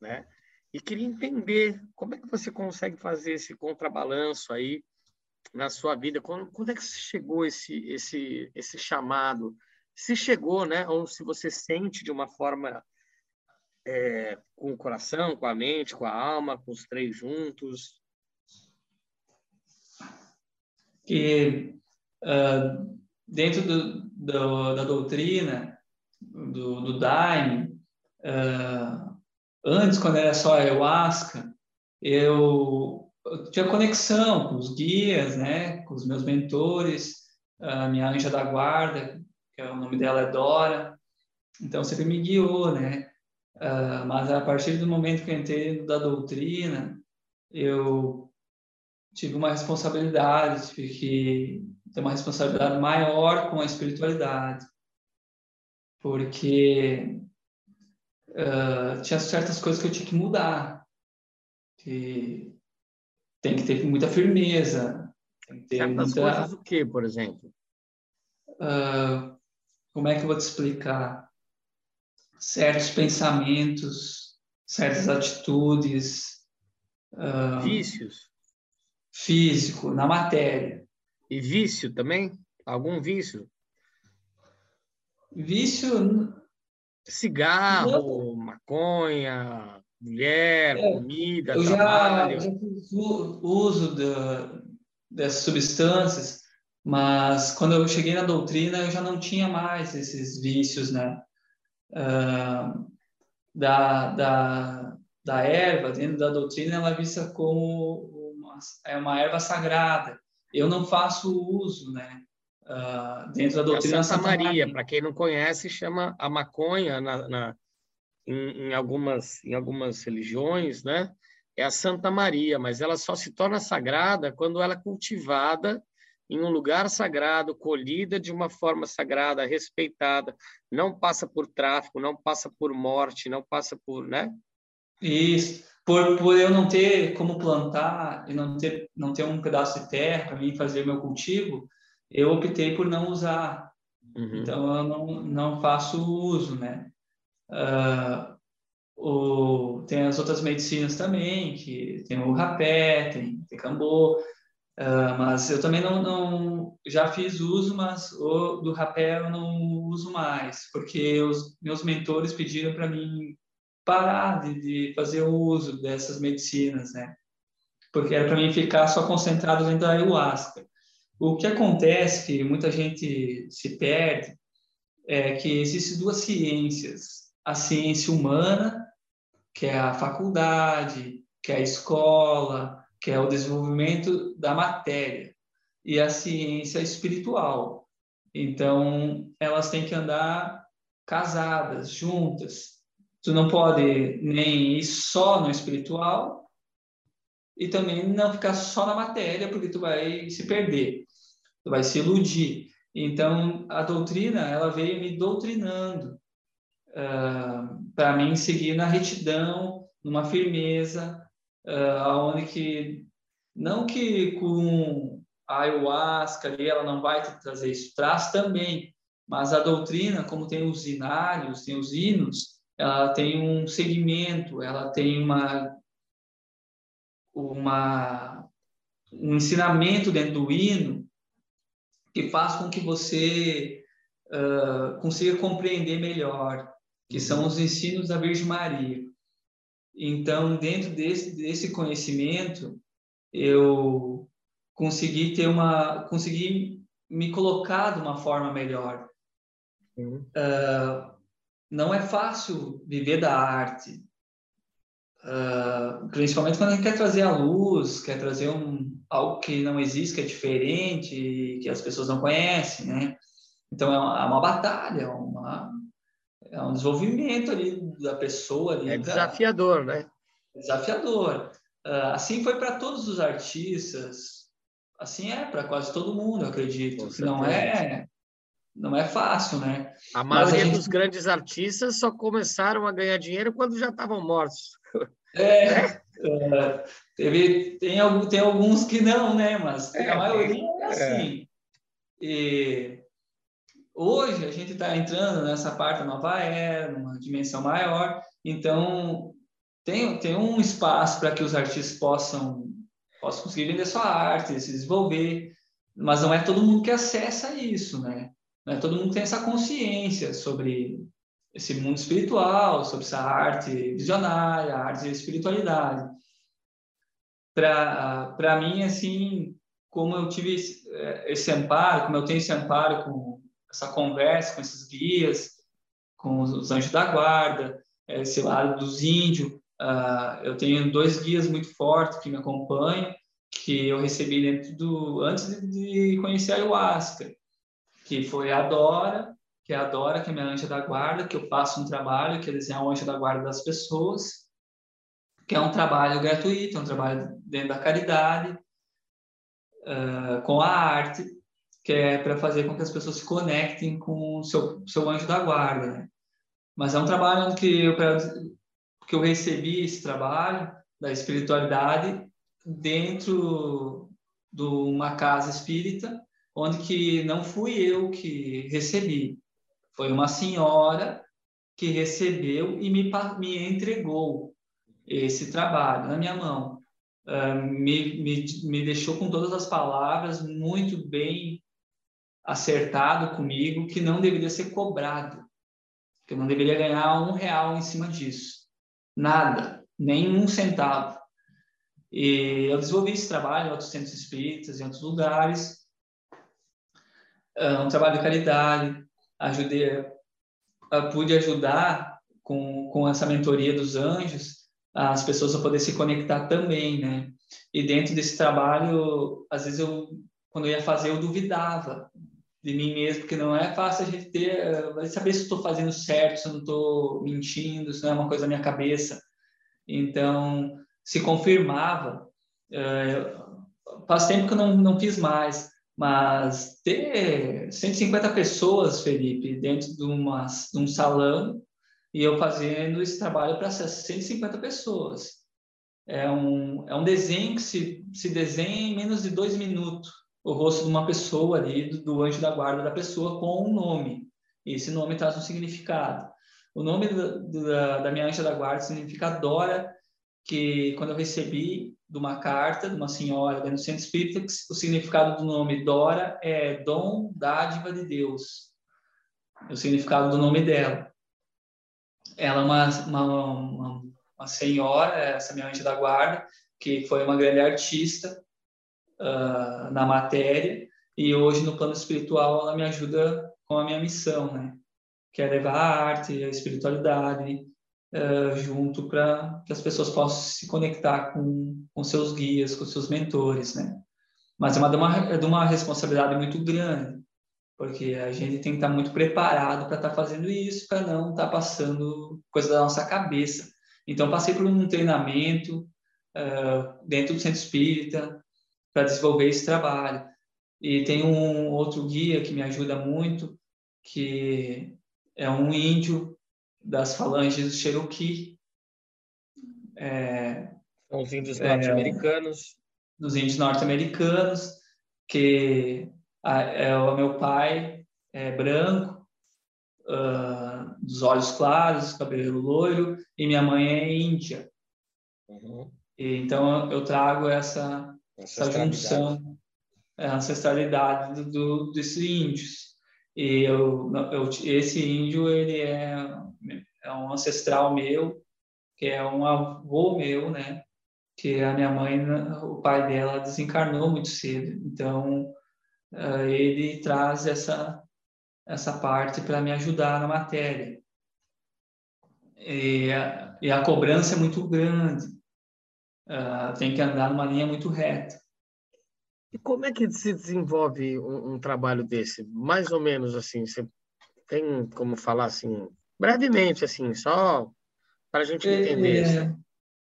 né? E queria entender como é que você consegue fazer esse contrabalanço aí na sua vida. Quando, quando é que chegou esse, esse, esse chamado? Se chegou, né? Ou se você sente de uma forma é, com o coração, com a mente, com a alma, com os três juntos? Que uh, dentro do, do, da doutrina do, do Daime, uh, antes, quando era só ayahuasca, eu, eu, tinha conexão com os guias, né, com os meus mentores, a minha anja da guarda, que é, o nome dela é Dora, então sempre me guiou, né, Uh, mas a partir do momento que eu entrei da doutrina, eu tive uma responsabilidade, tive que ter uma responsabilidade maior com a espiritualidade, porque uh, tinha certas coisas que eu tinha que mudar, que tem que ter muita firmeza, tem que ter certas muita... coisas o que, por exemplo? Uh, como é que eu vou te explicar? certos pensamentos, certas atitudes. Uh, Vícios? Físico, na matéria. E vício também? Algum vício? Vício. Cigarro, maconha, mulher, é, comida, eu trabalho. Já, já fiz uso de, dessas substâncias, mas quando eu cheguei na doutrina eu já não tinha mais esses vícios, né? uh, da, da, da erva, dentro da doutrina, ela é vista como uma, é uma erva sagrada. Eu não faço uso, né? Uh, dentro da doutrina Santa, Maria. para quem não conhece, chama a maconha na, na em, em, algumas em algumas religiões, né? É a Santa Maria, mas ela só se torna sagrada quando ela é cultivada em um lugar sagrado, colhida de uma forma sagrada, respeitada, não passa por tráfico, não passa por morte, não passa por, né? Isso. Por, por eu não ter como plantar e não ter não ter um pedaço de terra para mim fazer meu cultivo, eu optei por não usar. Uhum. Então eu não não faço uso, né? Uh, o, tem as outras medicinas também, que tem o rapé, tem, tem cambô, Uh, mas eu também não, não, já fiz uso, mas o do rapé eu não uso mais, porque os meus mentores pediram para mim parar de, de, fazer uso dessas medicinas, né? Porque era para mim ficar só concentrado dentro da ayahuasca. O que acontece que muita gente se perde é que existem duas ciências: a ciência humana, que é a faculdade, que é a escola, que é o desenvolvimento da matéria, e a ciência espiritual. Então, elas têm que andar casadas, juntas. Tu não pode nem ir só no espiritual e também não ficar só na matéria, porque tu vai se perder, tu vai se iludir. Então, a doutrina, ela veio me doutrinando uh, para mim seguir na retidão, numa firmeza, uh, aonde que não que com a ayahuasca ali ela não vai te trazer isso, traz também, mas a doutrina, como tem os inários, tem os hinos, ela tem um segmento, ela tem uma uma um ensinamento dentro do hino que faz com que você uh, consiga compreender melhor, que são os ensinos da Virgem Maria. Então, dentro desse, desse conhecimento, eu consegui ter uma, consegui me colocar de uma forma melhor. Uhum. Uh, não é fácil viver da arte, uh, principalmente quando a gente quer trazer a luz, quer trazer um, algo que não existe, que é diferente, que as pessoas não conhecem, né? Então é uma, é uma batalha, é uma, é um desenvolvimento ali da pessoa. Ali, é desafiador, né? Desafiador. Uh, assim foi para todos os artistas, assim é para quase todo mundo, acredito. Não é, não é fácil, né? A maioria a gente... dos grandes artistas só começaram a ganhar dinheiro quando já estavam mortos. É, uh, *laughs* teve, tem, tem alguns que não, né? Mas é, a maioria é, é assim. E hoje a gente está entrando nessa parte da nova era, numa dimensão maior, então tem, tem um espaço para que os artistas possam, possam conseguir vender sua arte, se desenvolver, mas não é todo mundo que acessa isso, né? Não é todo mundo tem essa consciência sobre esse mundo espiritual, sobre essa arte visionária, arte de espiritualidade. Para mim, assim, como eu tive esse, eh, esse amparo, como eu tenho esse amparo com essa conversa com esses guias, com os anjos da guarda, esse lado dos índios, Uh, eu tenho dois guias muito fortes que me acompanham, que eu recebi dentro do antes de conhecer a ayahuasca, que foi a Dora, que é a Dora, que é minha anja da guarda, que eu faço um trabalho que é desenhar o anjo da guarda das pessoas, que é um trabalho gratuito, é um trabalho dentro da caridade, uh, com a arte, que é para fazer com que as pessoas se conectem com o seu, seu anjo da guarda, né? Mas é um trabalho que eu que eu recebi esse trabalho da espiritualidade dentro de uma casa espírita, onde que não fui eu que recebi, foi uma senhora que recebeu e me, me entregou esse trabalho na minha mão. Uh, me, me, me deixou com todas as palavras muito bem acertado comigo que não deveria ser cobrado, que eu não deveria ganhar um real em cima disso nada, nem um centavo. E eu desenvolvi esse trabalho em outros centros espíritas, em outros lugares, um trabalho de caridade, ajudei, pude ajudar com, com essa mentoria dos anjos as pessoas a poder se conectar também, né? E dentro desse trabalho, às vezes eu, quando eu ia fazer, eu duvidava de mim mesmo, porque não é fácil a gente ter, uh, saber se estou fazendo certo, se eu não estou mentindo, se não é uma coisa da minha cabeça. Então, se confirmava. Uh, faz tempo que eu não, não fiz mais, mas ter 150 pessoas, Felipe, dentro de, uma, de um salão e eu fazendo esse trabalho para 150 pessoas. É um, é um desenho que se, se desenha em menos de dois minutos o rosto de uma pessoa ali, do, do anjo da guarda da pessoa, com um nome. E esse nome traz um significado. O nome da, da, da minha anja da guarda significa Dora, que quando eu recebi de uma carta de uma senhora do centro espírita, o significado do nome Dora é dom, dádiva de Deus. É o significado do nome dela. Ela é uma, uma, uma, uma senhora, essa minha anja da guarda, que foi uma grande artista, uh, na matéria e hoje no plano espiritual ela me ajuda com a minha missão, né? Que é levar a arte, a espiritualidade uh, junto para que as pessoas possam se conectar com, com seus guias, com seus mentores, né? Mas é uma, uma, é uma responsabilidade muito grande, porque a gente tem que estar muito preparado para estar fazendo isso, para não estar passando coisa da nossa cabeça. Então, passei por um treinamento uh, dentro do centro espírita, para desenvolver esse trabalho. E tem um outro guia que me ajuda muito, que é um índio das falanges Cherokee. É, os índios norte-americanos. É, dos índios norte-americanos, que a, é o meu pai é branco, uh, dos olhos claros, cabelo loiro, e minha mãe é índia. Uhum. E, então eu trago essa essa junção, é, a ancestralidade do, do, desses índios. E eu, eu, esse índio, ele é, é um ancestral meu, que é um avô meu, né? Que a minha mãe, o pai dela desencarnou muito cedo. Então, uh, ele traz essa, essa parte para me ajudar na matéria. E a, e a cobrança é muito grande uh, tem que andar numa linha muito reta. E como é que se desenvolve um, um trabalho desse? Mais ou menos assim, você tem como falar assim, brevemente, assim, só para a gente é, entender. É,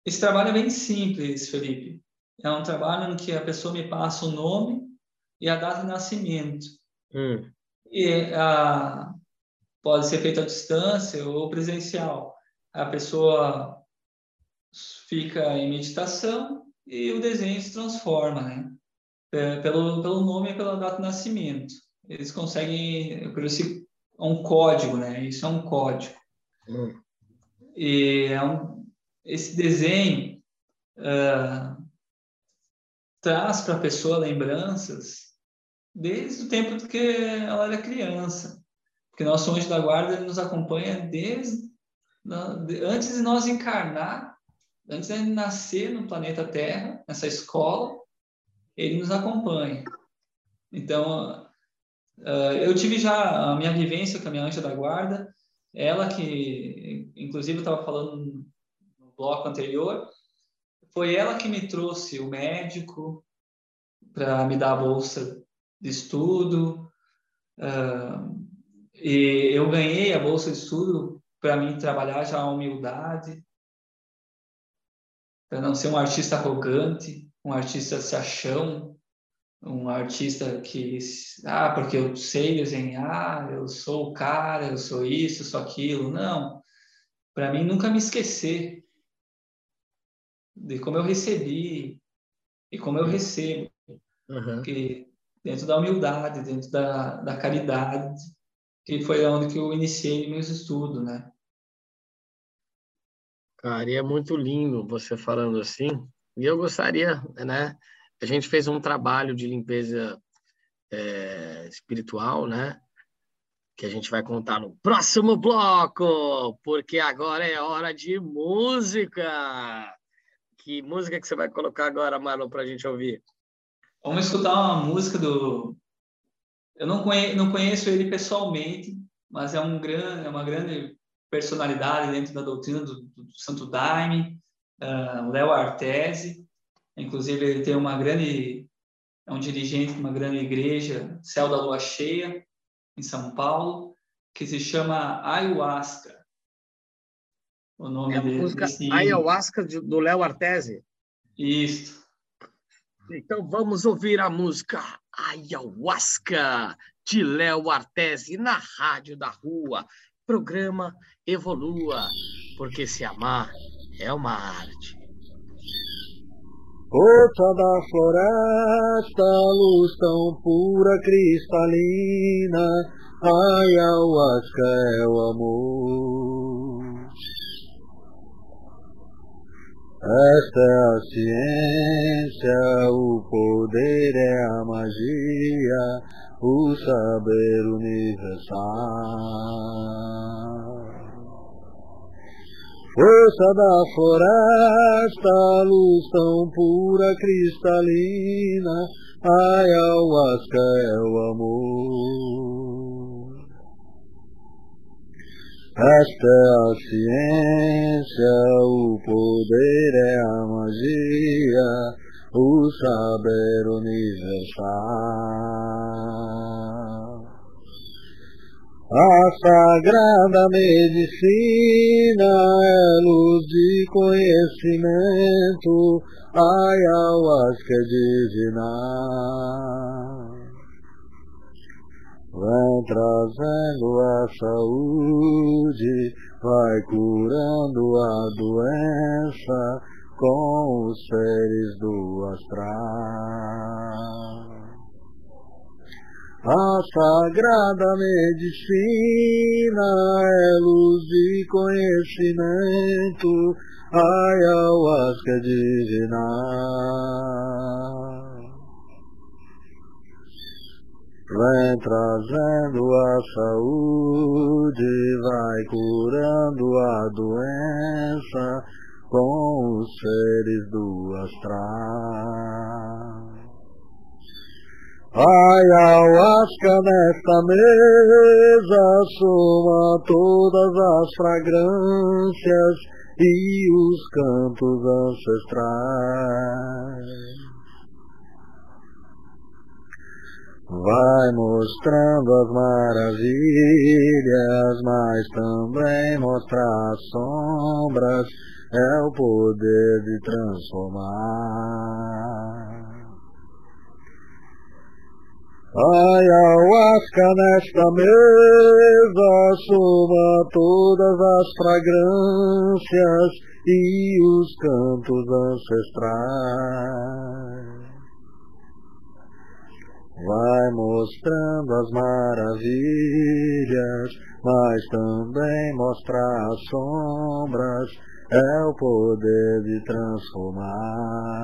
esse trabalho é bem simples, Felipe. É um trabalho em que a pessoa me passa o nome e a data de nascimento. Hum. E a, pode ser feito à distância ou presencial. A pessoa fica em meditação e o desenho se transforma, né? Pelo, pelo nome e pela data de nascimento. Eles conseguem, é um código, né? Isso é um código. Hum. E é um, esse desenho uh, traz para a pessoa lembranças desde o tempo que ela era criança. Porque nosso anjo da guarda nos acompanha desde antes de nós encarnar, antes de nascer no planeta Terra, nessa escola, ele nos acompanha. Então, eu tive já a minha vivência com a minha anja da guarda, ela que, inclusive, estava falando no bloco anterior, foi ela que me trouxe o médico para me dar a bolsa de estudo. Uh, e eu ganhei a bolsa de estudo para mim trabalhar já a humildade, para não ser um artista arrogante, um artista se achão, um artista que, ah, porque eu sei desenhar, eu sou o cara, eu sou isso, sou aquilo. Não. Para mim, nunca me esquecer de como eu recebi e como eu recebo. Uhum. Que dentro da humildade, dentro da, da caridade, que foi onde que eu iniciei meus estudos, né? Cara, e é muito lindo você falando assim. E eu gostaria, né? A gente fez um trabalho de limpeza é, espiritual, né? Que a gente vai contar no próximo bloco, porque agora é hora de música. Que música que você vai colocar agora, Marlon, para a gente ouvir? Vamos escutar uma música do. Eu não conheço, não conheço ele pessoalmente, mas é, um gran, é uma grande personalidade dentro da doutrina do, do Santo Daime, uh, Léo Artese. Inclusive, ele tem uma grande. É um dirigente de uma grande igreja, Céu da Lua Cheia, em São Paulo, que se chama Ayahuasca o nome é a dele. música Ayahuasca do Léo Artese. Isso. Então vamos ouvir a música Ayahuasca de Léo Artese na Rádio da Rua. Programa Evolua, porque se amar é uma arte. Força da floresta, luz tão pura, cristalina, ayahuasca é o amor. Esta é a ciência, o poder é a magia, o saber universal. Força da floresta, luz tão pura, cristalina, ayahuasca é o amor. Esta é a ciência, o poder é a magia, o saber universal. A sagrada medicina é luz de conhecimento, ayahuasca é divinal. Vem trazendo a saúde, vai curando a doença com os seres do astral. A sagrada medicina é luz de conhecimento, ayahuasca divinal. Vem trazendo a saúde, vai curando a doença com os seres do astral. Ayahuasca nesta mesa soma todas as fragrâncias e os cantos ancestrais. vai mostrando as maravilhas, mas também mostra as sombras, é o poder de transformar. Ayahuasca nesta mesa soma todas as fragrâncias e os cantos ancestrais. Vai mostrando as maravilhas, mas também mostra as sombras, é o poder de transformar.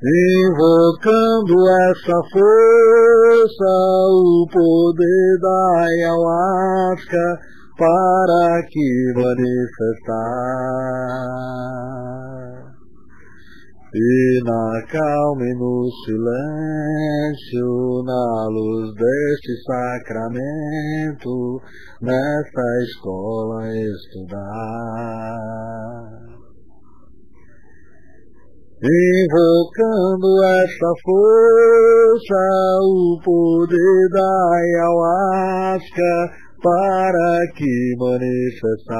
Invocando essa força, o poder da ayahuasca para que manifestar. E na calma e no silêncio, na luz deste sacramento, nesta escola estudar. Invocando essa força, o poder da ayahuasca para que manifestar.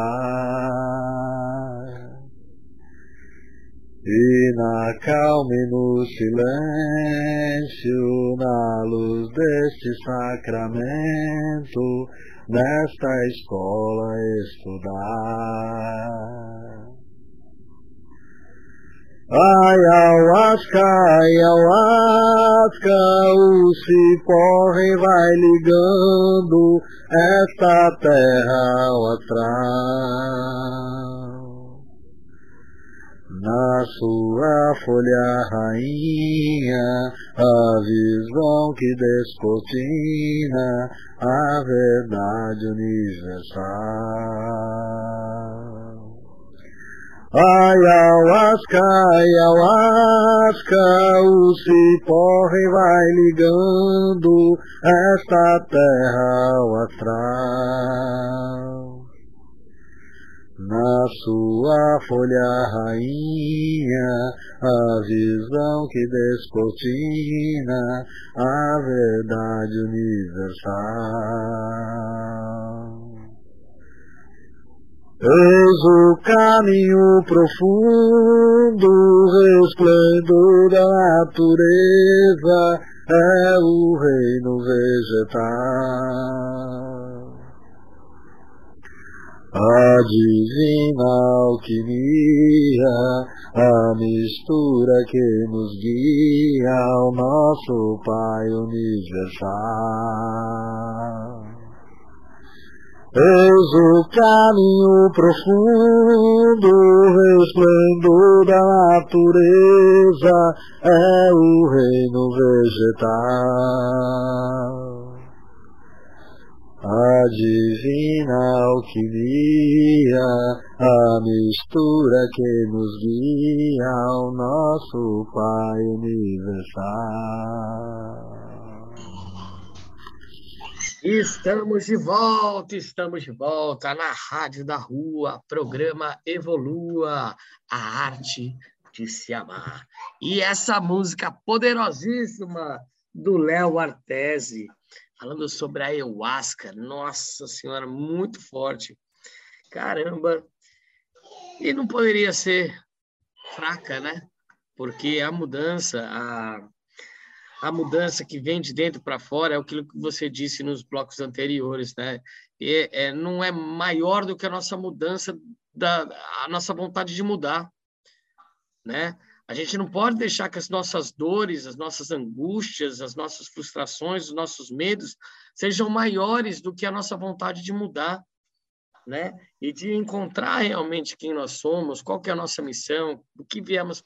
E na calma e no silêncio, na luz deste sacramento, nesta escola estudar. Ayahuasca, ayahuasca, o ciporre vai ligando esta terra ao astral. Na sua folha rainha, a visão que descortina a verdade universal. Ayahuasca, ayahuasca, o ciporre vai ligando esta terra ao astral. Na sua folha rainha, a visão que descortina a verdade universal. Eis o caminho profundo, resplendor da natureza, é o reino vegetal. A divina alquimia, a mistura que nos guia ao nosso Pai Universal. Eis o caminho profundo, resplendor da natureza, é o reino vegetal. A divina alquimia, a mistura que nos guia ao nosso Pai Universal. Estamos de volta, estamos de volta na Rádio da Rua, programa Evolua, a arte de se amar. E essa música poderosíssima do Léo Artesi, falando sobre a ayahuasca, nossa senhora, muito forte. Caramba! E não poderia ser fraca, né? Porque a mudança, a a mudança que vem de dentro para fora é aquilo que você disse nos blocos anteriores, né? E, é, não é maior do que a nossa mudança, da, a nossa vontade de mudar, né? A gente não pode deixar que as nossas dores, as nossas angústias, as nossas frustrações, os nossos medos sejam maiores do que a nossa vontade de mudar, né? E de encontrar realmente quem nós somos, qual que é a nossa missão, o que viemos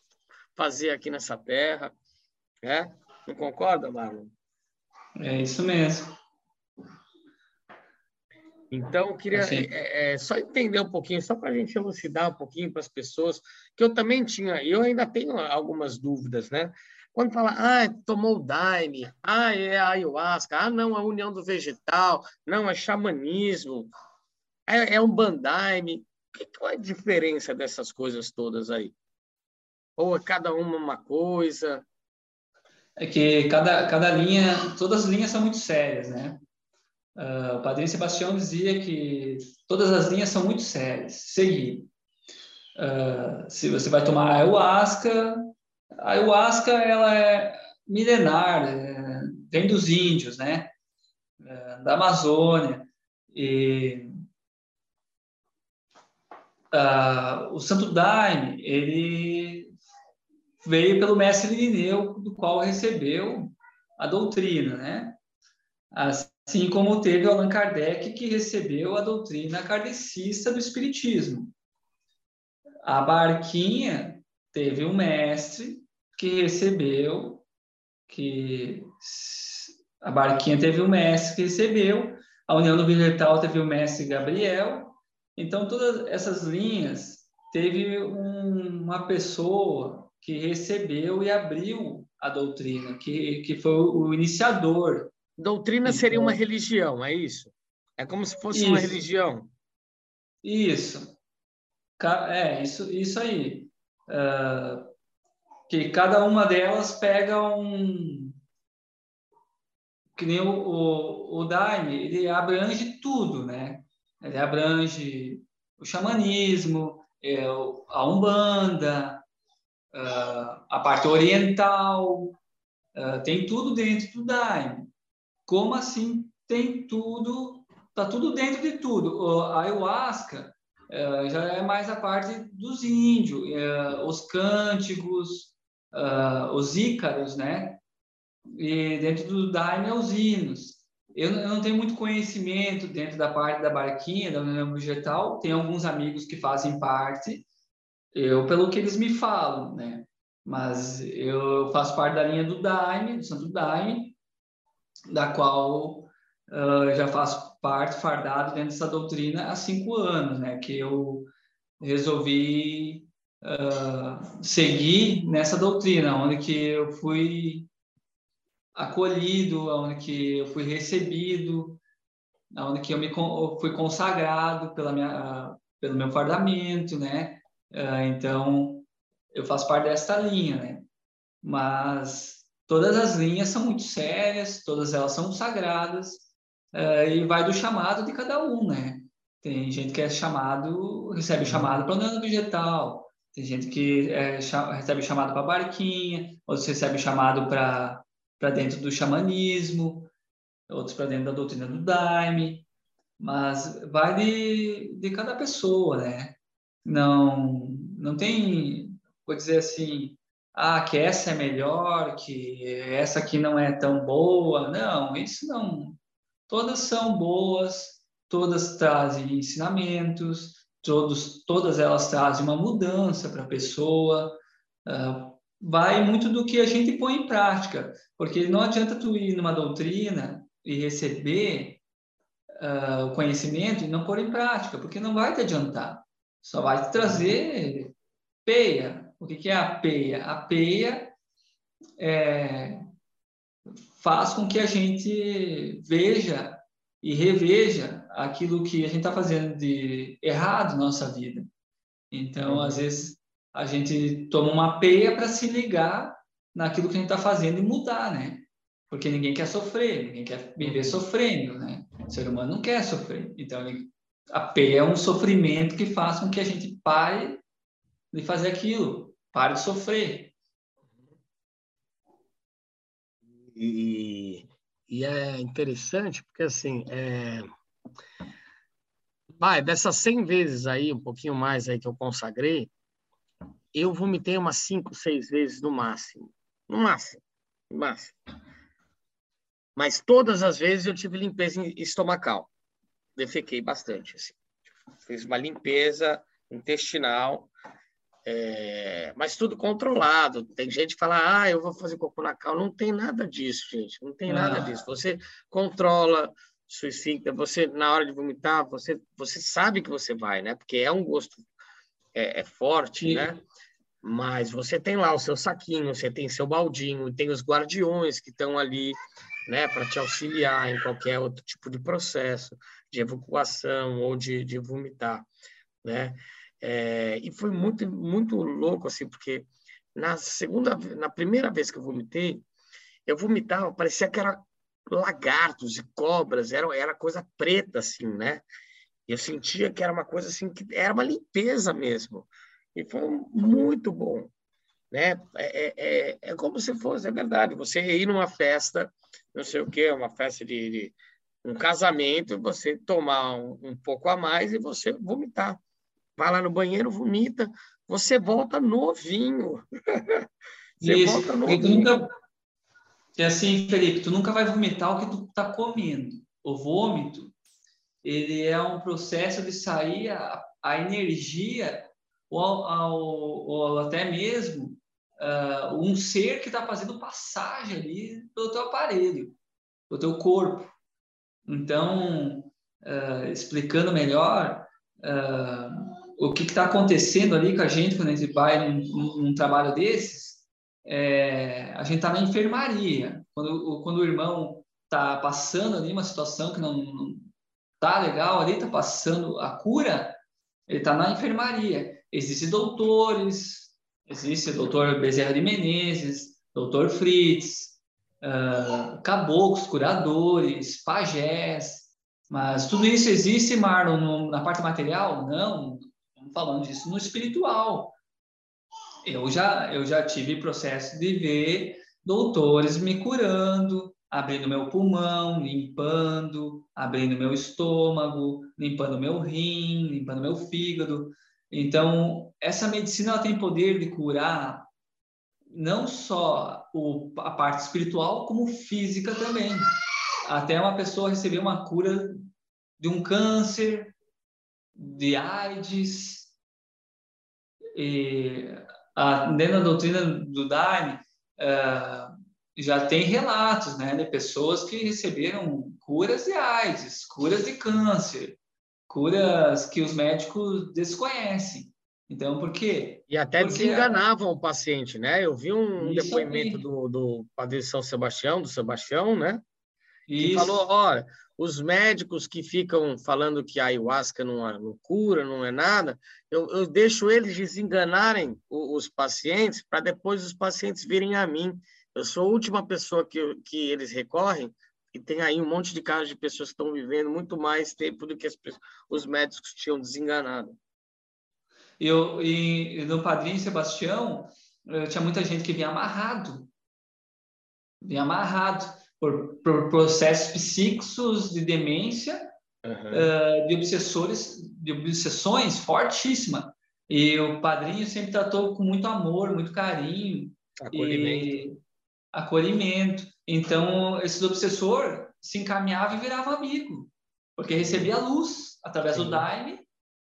fazer aqui nessa terra, né? Não concorda, Marlon? É isso mesmo. Então, eu queria é, é, só entender um pouquinho, só para a gente elucidar um pouquinho para as pessoas, que eu também tinha, eu ainda tenho algumas dúvidas, né? Quando fala, ah, tomou o Daime, ah, é a ayahuasca, ah, não, a união do vegetal, não, é xamanismo, é, é um bandaime. Qual é a diferença dessas coisas todas aí? Ou é cada uma uma coisa? É que cada, cada linha, todas as linhas são muito sérias, né? Uh, o Padrinho Sebastião dizia que todas as linhas são muito sérias. Seguir. Uh, se você vai tomar ayahuasca, a ayahuasca ela é milenar, é, vem dos índios, né? É, da Amazônia. E uh, o Santo Daime, ele veio pelo mestre Irineu, do qual recebeu a doutrina, né? Assim como teve Allan Kardec, que recebeu a doutrina kardecista do Espiritismo. A Barquinha teve um mestre que recebeu, que a Barquinha teve um mestre que recebeu, a União do Vegetal teve o mestre Gabriel, então todas essas linhas teve um, uma pessoa que recebeu e abriu a doutrina, que, que foi o iniciador. Doutrina então, seria uma religião, é isso? É como se fosse isso. uma religião. Isso. É, isso, isso aí. Uh, que cada uma delas pega um. Que nem o, o, o Daime, ele abrange tudo, né? Ele abrange o xamanismo, é, a Umbanda, uh, a parte oriental, uh, tem tudo dentro do Daime. Como assim tem tudo? Tá tudo dentro de tudo. A ayahuasca uh, já é mais a parte dos índios, os cânticos, os ícaros, né? E dentro do Daime é os hinos. Eu, eu, não tenho muito conhecimento dentro da parte da barquinha, da União Vegetal. Tem alguns amigos que fazem parte, eu, pelo que eles me falam, né? Mas eu faço parte da linha do Daime, do Santo Daime, da qual uh, já faço parte fardado dentro dessa doutrina há cinco anos, né? Que eu resolvi uh, seguir nessa doutrina, onde que eu fui acolhido, onde que eu fui recebido, onde que eu me fui consagrado pela minha, pelo meu fardamento, né? Uh, então, eu faço parte desta linha, né? Mas todas as linhas são muito sérias, todas elas são sagradas, uh, e vai do chamado de cada um, né? Tem gente que é chamado, recebe chamado para o vegetal, tem gente que é, recebe chamado para barquinha, outros recebe chamado para dentro do xamanismo, outros para dentro da doutrina do Daime, mas vai de, de cada pessoa, né? Não não tem vou dizer assim ah que essa é melhor que essa aqui não é tão boa. Não isso não. Todas são boas todas trazem ensinamentos todos todas elas trazem uma mudança para a pessoa uh, vai muito do que a gente põe em prática porque não adianta tu ir numa doutrina e receber uh, o conhecimento e não pôr em prática porque não vai te adiantar só vai te trazer peia. O que, que é a peia? A peia é, faz com que a gente veja e reveja aquilo que a gente está fazendo de errado na nossa vida. Então, às vezes, a gente toma uma peia para se ligar naquilo que a gente está fazendo e mudar, né? Porque ninguém quer sofrer, ninguém quer viver sofrendo, né? O ser humano não quer sofrer. Então, ele a P é um sofrimento que faz com que a gente pare de fazer aquilo, pare de sofrer. E, e é interessante porque, assim, é... Vai, dessas 100 vezes aí, um pouquinho mais aí que eu consagrei, eu vomitei umas 5, 6 vezes no máximo. No máximo. No máximo. Mas todas as vezes eu tive limpeza estomacal defequei bastante. Assim. Fiz uma limpeza intestinal, é, mas tudo controlado. Tem gente que fala, ah, eu vou fazer cocô na cal. Não tem nada disso, gente. Não tem nada ah. disso. Você controla sua esfíncter, você, na hora de vomitar, você, você sabe que você vai, né? Porque é um gosto é, é forte, Sim. né? Mas você tem lá o seu saquinho, você tem seu baldinho, tem os guardiões que estão ali, né, para te auxiliar em qualquer outro tipo de processo de evacuação ou de, de vomitar, né? É, e foi muito muito louco assim, porque na segunda, na primeira vez que eu vomitei, eu vomitava, parecia que era lagartos e cobras, era, era coisa preta, assim, né? Eu sentia que era uma coisa assim, que era uma limpeza mesmo. E foi muito bom. Né? É, é, é, é como se fosse, é verdade, você ir numa festa, não sei o quê, uma festa de, de um casamento, você tomar um, um, pouco a mais e você vomitar. Vai lá no banheiro, vomita, você volta novinho. *laughs* você Isso. volta novinho. Nunca... E assim, Felipe, tu nunca vai vomitar o que tu tá comendo. O vômito, ele é um processo de sair a, a energia ou, ou, ou, até mesmo uh, um ser que está fazendo passagem ali pelo teu aparelho, pelo teu corpo. Então, uh, explicando melhor uh, o que está acontecendo ali com a gente quando a gente vai num, num trabalho desses, é, a gente está na enfermaria. Quando, quando o irmão está passando ali uma situação que não, não tá legal ali, tá passando a cura, ele está na enfermaria. Existem doutores, existe o doutor Bezerra de Menezes, doutor Fritz, uh, caboclos, curadores, pajés, mas tudo isso existe, Marlon, no, na parte material? Não, estamos falando disso no espiritual. Eu já, eu já tive processo de ver doutores me curando, abrindo meu pulmão, limpando, abrindo meu estômago, limpando meu rim, limpando meu fígado. Então, essa medicina ela tem poder de curar não só o, a parte espiritual, como física também. Até uma pessoa receber uma cura de um câncer, de AIDS. E, a, dentro da doutrina do Daime, uh, já tem relatos né, de pessoas que receberam curas de AIDS, curas de câncer, curas que os médicos desconhecem. Então, por quê? E até Porque desenganavam o paciente, né? Eu vi um depoimento do, do Padre São Sebastião, do Sebastião, né? Que Isso. falou, olha, os médicos que ficam falando que a ayahuasca não, é, não cura, não é nada, eu, eu deixo eles desenganarem os, os pacientes para depois os pacientes virem a mim eu sou a última pessoa que, que eles recorrem e tem aí um monte de casos de pessoas que estão vivendo muito mais tempo do que as, os médicos tinham desenganado. Eu, e no Padrinho Sebastião, eu tinha muita gente que vinha amarrado. Vinha amarrado por, por processos psíquicos de demência, uhum. uh, de obsessores, de obsessões fortíssimas. E o padrinho sempre tratou com muito amor, muito carinho. Acolhimento. Acolhimento. Então, esse obsessor se encaminhava e virava amigo, porque recebia luz através Sim. do Daime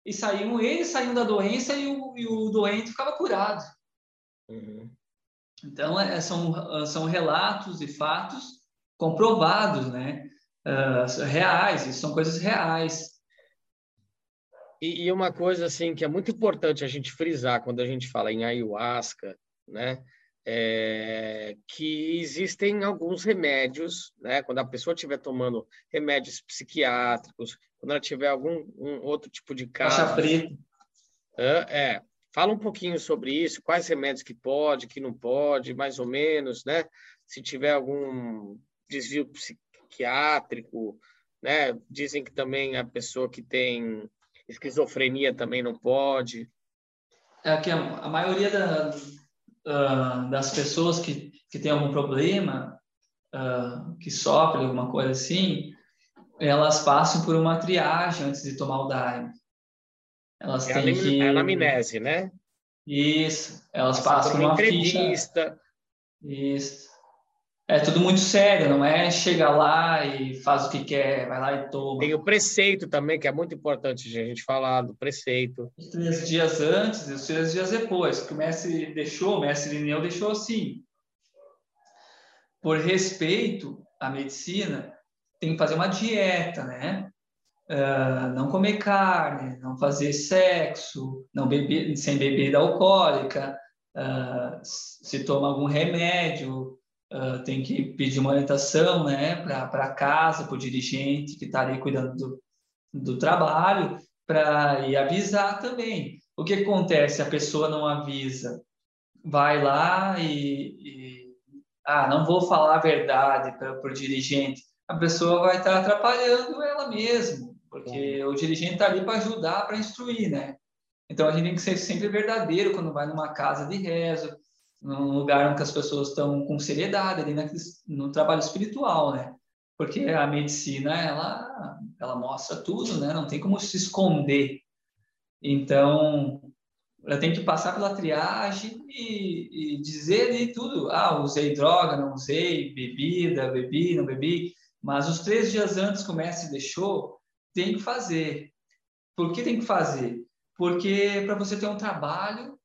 e saíam eles saíam da doença e o, e o doente ficava curado. Uhum. Então, é, são, são relatos e fatos comprovados, né? Uh, reais, são coisas reais. E, e, uma coisa assim que é muito importante a gente frisar quando a gente fala em ayahuasca, né? É, que existem alguns remédios, né? Quando a pessoa estiver tomando remédios psiquiátricos, quando ela tiver algum um outro tipo de caso. É, é, fala um pouquinho sobre isso, quais remédios que pode, que não pode, mais ou menos, né? Se tiver algum desvio psiquiátrico, né? Dizem que também a pessoa que tem esquizofrenia também não pode. É que a, a maioria da, uh, das pessoas que, que têm algum problema, uh, que sofrem alguma coisa assim, elas passam por uma triagem antes de tomar o Daime. Elas é têm a, que... É a anamnese, né? Isso. Elas passam por uma entrevista. Ficha... Isso. É tudo muito sério, não é chega lá e faz o que quer, vai lá e toma. Tem o preceito também, que é muito importante a gente falar do preceito. Os três dias antes e os três dias depois, que o mestre deixou, o mestre Lineu deixou assim. Por respeito à medicina, tem que fazer uma dieta, né? Uh, não comer carne, não fazer sexo, não beber sem bebida alcoólica, uh, se toma algum remédio, uh, tem que pedir uma orientação né, para casa, para o dirigente que está ali cuidando do, do trabalho, para e avisar também. O que acontece? A pessoa não avisa, vai lá e, e ah, não vou falar a verdade para o dirigente, a pessoa vai estar atrapalhando ela mesma, porque o dirigente está ali para ajudar, para instruir, né? Então a gente tem que ser sempre verdadeiro quando vai numa casa de rezo, num lugar onde as pessoas estão com seriedade ali no trabalho espiritual, né? Porque a medicina ela ela mostra tudo, né? Não tem como se esconder. Então ela tem que passar pela triagem e, e dizer ali tudo. Ah, usei droga, não usei, bebida, bebi, não bebi. Mas os três dias antes que o mestre deixou, tem que fazer. Por que tem que fazer? Porque para você ter um trabalho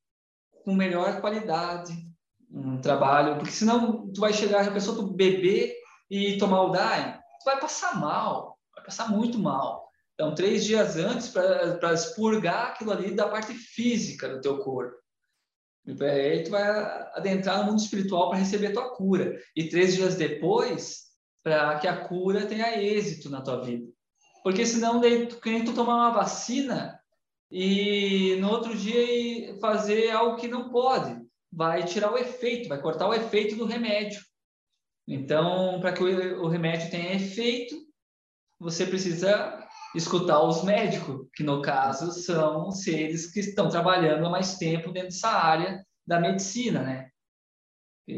com melhor qualidade, um trabalho, porque senão tu vai chegar a pessoa tu beber e tomar o DAI, tu vai passar mal, vai passar muito mal. Então, três dias antes para expurgar aquilo ali da parte física do teu corpo. E aí tu vai adentrar no mundo espiritual para receber a tua cura. E três dias depois, para que a cura tenha êxito na tua vida. Porque senão, daí, tu, nem tu tomar uma vacina e no outro dia fazer algo que não pode. Vai tirar o efeito, vai cortar o efeito do remédio. Então, para que o, remédio tenha efeito, você precisa escutar os médicos, que no caso são seres que estão trabalhando há mais tempo dentro dessa área da medicina, né?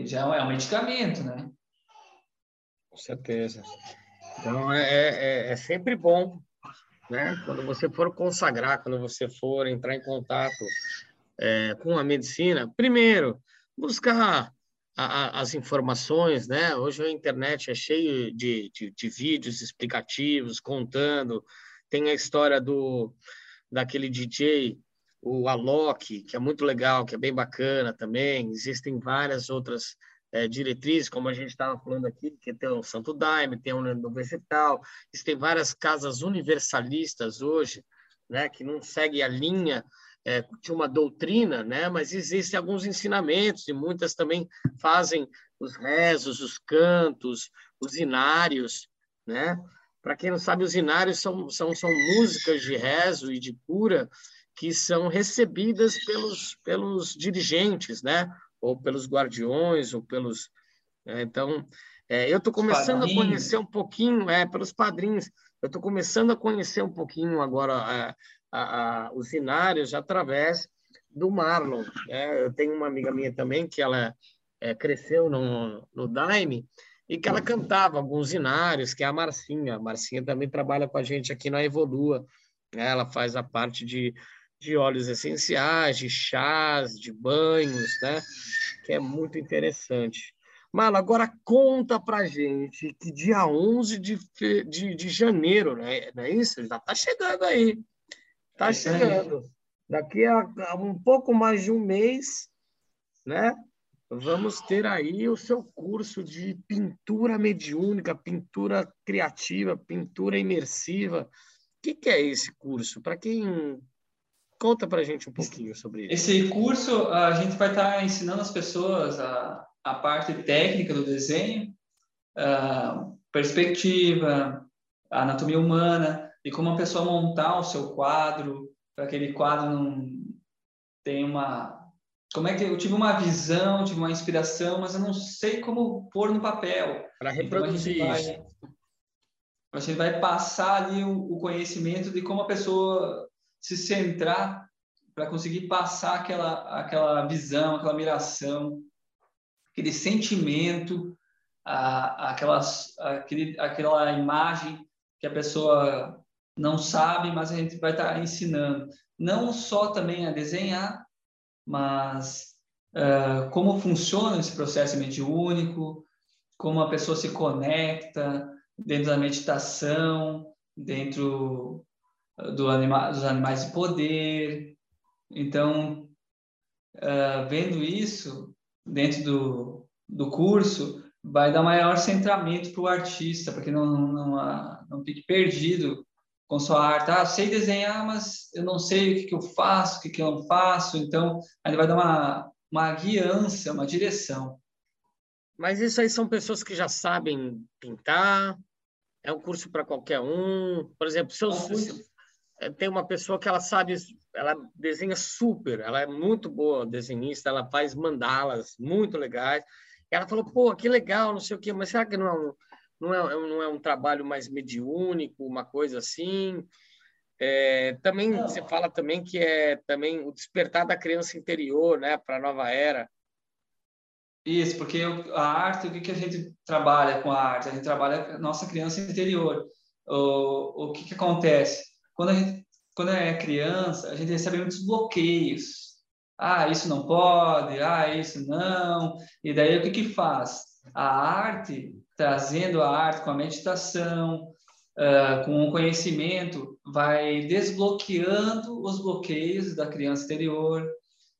Já é um medicamento, né? Com certeza. Então é, é, é, é sempre bom, né? Quando você for consagrar, quando você for entrar em contato é, com a medicina, primeiro buscar a, a, as informações, né? Hoje a internet é cheio de, de, de vídeos explicativos contando tem a história do daquele DJ, o Alok, que é muito legal, que é bem bacana também. Existem várias outras é, diretrizes, como a gente estava falando aqui, que tem o Santo Daime, tem o Universital, existem várias casas universalistas hoje, né, que não seguem a linha é, de uma doutrina, né, mas existem alguns ensinamentos e muitas também fazem os rezos, os cantos, os inários, né? Para quem não sabe, os inários são, são, são músicas de rezo e de cura que são recebidas pelos, pelos dirigentes, né? ou pelos guardiões, ou pelos. É, então, é, eu estou começando a conhecer um pouquinho, é, pelos padrinhos, eu estou começando a conhecer um pouquinho agora a, a, a, os inários através do Marlon. Né? Eu tenho uma amiga minha também que ela é, cresceu no, no Daime, e que ela cantava alguns inários, que é a Marcinha. A Marcinha também trabalha com a gente aqui na Evolua. Né? Ela faz a parte de, de óleos essenciais, de chás, de banhos, né? Que é muito interessante. Mala, agora conta pra gente que dia 11 de, de, de janeiro, né? Não é isso? Já tá chegando aí. Tá é chegando. Daqui a, a um pouco mais de um mês, né? vamos ter aí o seu curso de pintura mediúnica, pintura criativa, pintura imersiva. O que, que é esse curso? Para quem conta para gente um pouquinho sobre isso. Esse curso a gente vai estar tá ensinando as pessoas a, a parte técnica do desenho, a perspectiva, a anatomia humana e como a pessoa montar o seu quadro para que aquele quadro não tenha uma como é que eu tive uma visão, tive uma inspiração, mas eu não sei como pôr no papel. Para reproduzir então, a gente vai, a gente vai passar ali o, o, conhecimento de como a pessoa se centrar para conseguir passar aquela aquela visão, aquela miração, aquele sentimento, a, aquelas, aquele, aquela imagem que a pessoa não sabe, mas a gente vai estar tá ensinando. Não só também a desenhar, mas uh, como funciona esse processo mediúnico, como a pessoa se conecta dentro da meditação, dentro do anima dos animais de poder. Então, uh, vendo isso dentro do, do curso, vai dar maior centramento para o artista, para que não, não, não fique perdido com sua arte. Ah, sei desenhar, mas eu não sei o que, que eu faço, o que, que eu não faço. Então, ele vai dar uma, uma guiança, uma direção. Mas isso aí são pessoas que já sabem pintar? É um curso para qualquer um? Por exemplo, se eu, se, é, tem uma pessoa que ela sabe, ela desenha super, ela é muito boa desenhista, ela faz mandalas muito legais, Ela falou, pô, que legal, não sei o quê, mas será que não é um, não é, não é um trabalho mais mediúnico, uma coisa assim? É, também não. você fala também que é também o despertar da criança interior, né, para a nova era. Isso, porque a arte, o que, que a gente trabalha com a arte? A gente trabalha a nossa criança interior. O, o que, que acontece? Quando a gente quando é criança, a gente recebe muitos bloqueios. Ah, isso não pode, ah, isso não. E daí o que que faz? A arte, trazendo a arte com a meditação, uh, com o conhecimento, vai desbloqueando os bloqueios da criança interior.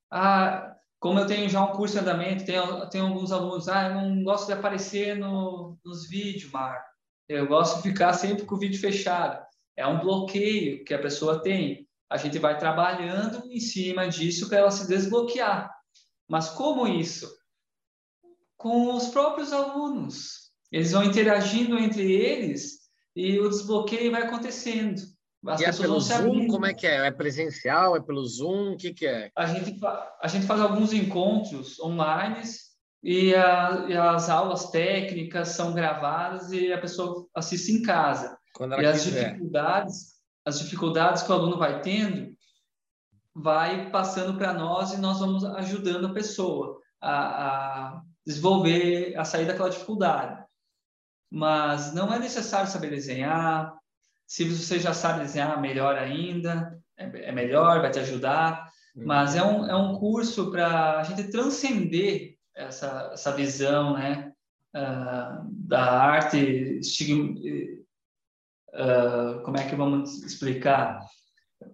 Ah, como eu tenho já um curso de andamento, tenho, tenho alguns alunos, ah, eu não gosto de aparecer no, nos vídeos, Mar. Eu gosto de ficar sempre com o vídeo fechado. É um bloqueio que a pessoa tem. A gente vai trabalhando em cima disso para ela se desbloquear. Mas como isso? Com os próprios alunos. Eles vão interagindo entre eles e o desbloqueio vai acontecendo. As e é pelo Zoom? Como é que é? É presencial? É pelo Zoom? O que, que é? A gente, a gente faz alguns encontros online e, a, e as aulas técnicas são gravadas e a pessoa assiste em casa e as quiser. dificuldades, as dificuldades que o aluno vai tendo, vai passando para nós e nós vamos ajudando a pessoa a, a desenvolver, a sair daquela dificuldade. Mas não é necessário saber desenhar. Se você já sabe desenhar, melhor ainda, é, é melhor, vai te ajudar. Uhum. Mas é um, é um curso para a gente transcender essa, essa visão né, uh, da arte uh, como é que vamos explicar?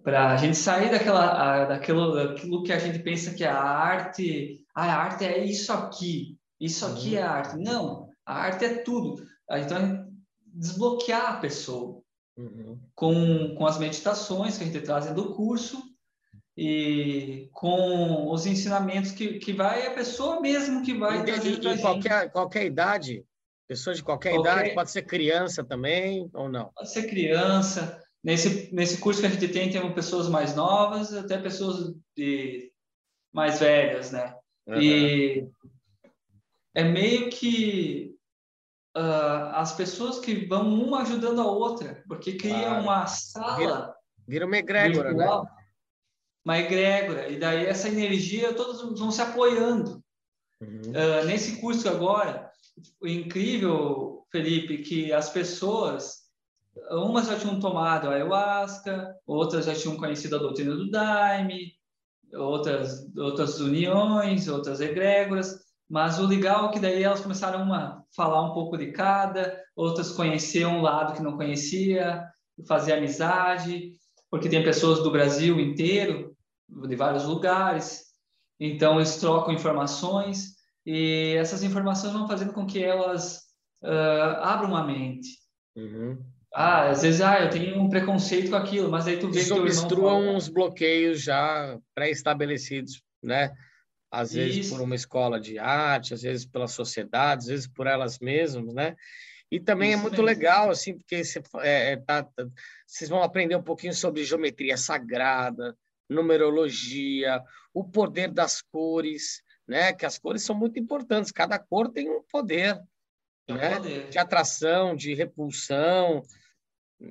Para a gente sair daquela, daquilo, daquilo que a gente pensa que a arte, ah, a arte é isso aqui, isso aqui uhum. é arte. Não, a arte é tudo. Então, desbloquear a pessoa uhum. com, com as meditações que a gente traz do curso e com os ensinamentos que, que vai a pessoa mesmo que vai e, e, qualquer qualquer idade Pessoas de qualquer, qualquer, idade, pode ser criança também ou não? Pode ser criança. Nesse, nesse curso que a gente tem, temos pessoas mais novas, até pessoas de mais velhas, né? Uhum. E é meio que uh, as pessoas que vão uma ajudando a outra, porque cria uma sala. Vira, vira uma egrégora, né? virtual, né? Uma egrégora. E daí essa energia, todos vão se apoiando. Uhum. Uh, nesse curso agora, o incrível, Felipe, que as pessoas, umas já tinham tomado ayahuasca, outras já tinham conhecido a doutrina do Daime, outras, outras uniões, outras egrégoras, mas o legal é que daí elas começaram a falar um pouco de cada, outras conheciam um lado que não conhecia, fazer amizade, porque tem pessoas do Brasil inteiro, de vários lugares, então eles trocam informações, e essas informações vão fazendo com que elas uh, abram a mente. Uhum. Ah, às vezes, ah, eu tenho um preconceito com aquilo, mas aí tu vê que obstruam uns bloqueios já pré-estabelecidos, né? Às vezes Isso. por uma escola de arte, às vezes pela sociedade, às vezes por elas mesmas, né? E também é Isso é muito mesmo. legal, assim, porque é, é, tá, tá, vocês vão aprender um pouquinho sobre geometria sagrada, numerologia, o poder das cores, né? Que as cores são muito importantes. Cada cor tem um poder, né? Poder. De atração, de repulsão,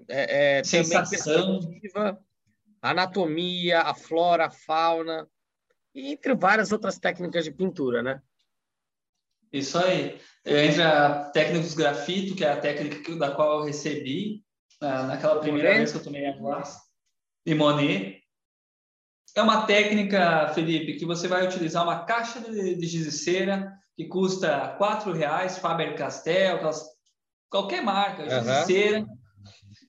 é, é, sensação, anatomia, a flora, a fauna, e entre várias outras técnicas de pintura, né? Isso aí. Entre a técnica dos grafito, que é a técnica da qual eu recebi naquela primeira Monet. vez que eu tomei a classe, e Monet, é uma técnica, Felipe, que você vai utilizar uma caixa de, de giz de cera que custa R$ reais, Faber-Castell, qualquer marca, giz uhum. de cera.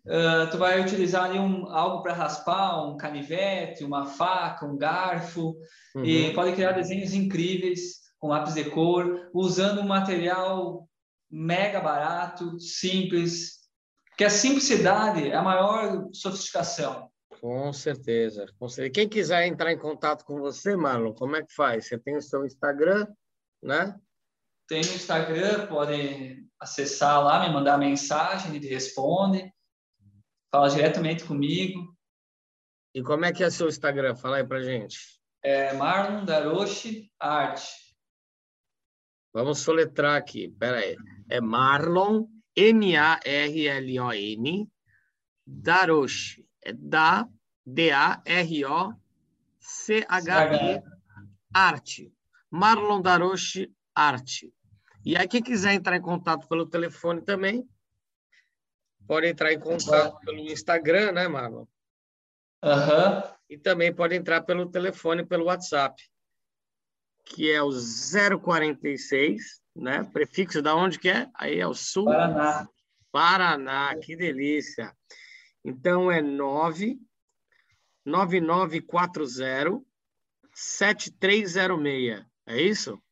Uh, tu vai utilizar ali um, algo para raspar, um canivete, uma faca, um garfo, uhum. e pode criar desenhos incríveis com lápis de cor, usando um material mega barato, simples, que a simplicidade é a maior sofisticação. Com certeza, com certeza. Quem quiser entrar em contato com você, Marlon, como é que faz? Você tem o seu Instagram, né? Tem o Instagram, podem acessar lá, me mandar mensagem, ele responde, fala diretamente comigo. E como é que é seu Instagram? Fala aí pra gente. É Marlon Daroshi Arte. Vamos soletrar aqui. Pera aí. É Marlon, M-A-R-L-O-N, Daroshi. É da, D-A-R-O-C-H-E, Arte. Marlon Daroshi Arte. E aí, quem quiser entrar em contato pelo telefone também, pode entrar em contato pelo Instagram, né, Marlon? Aham. Uhum. E também pode entrar pelo telefone, pelo WhatsApp, que é o 046, né? Prefixo da onde que é? Aí é o Sul. Paraná. Paraná, que delícia. Então é 9 9940 7306. É isso?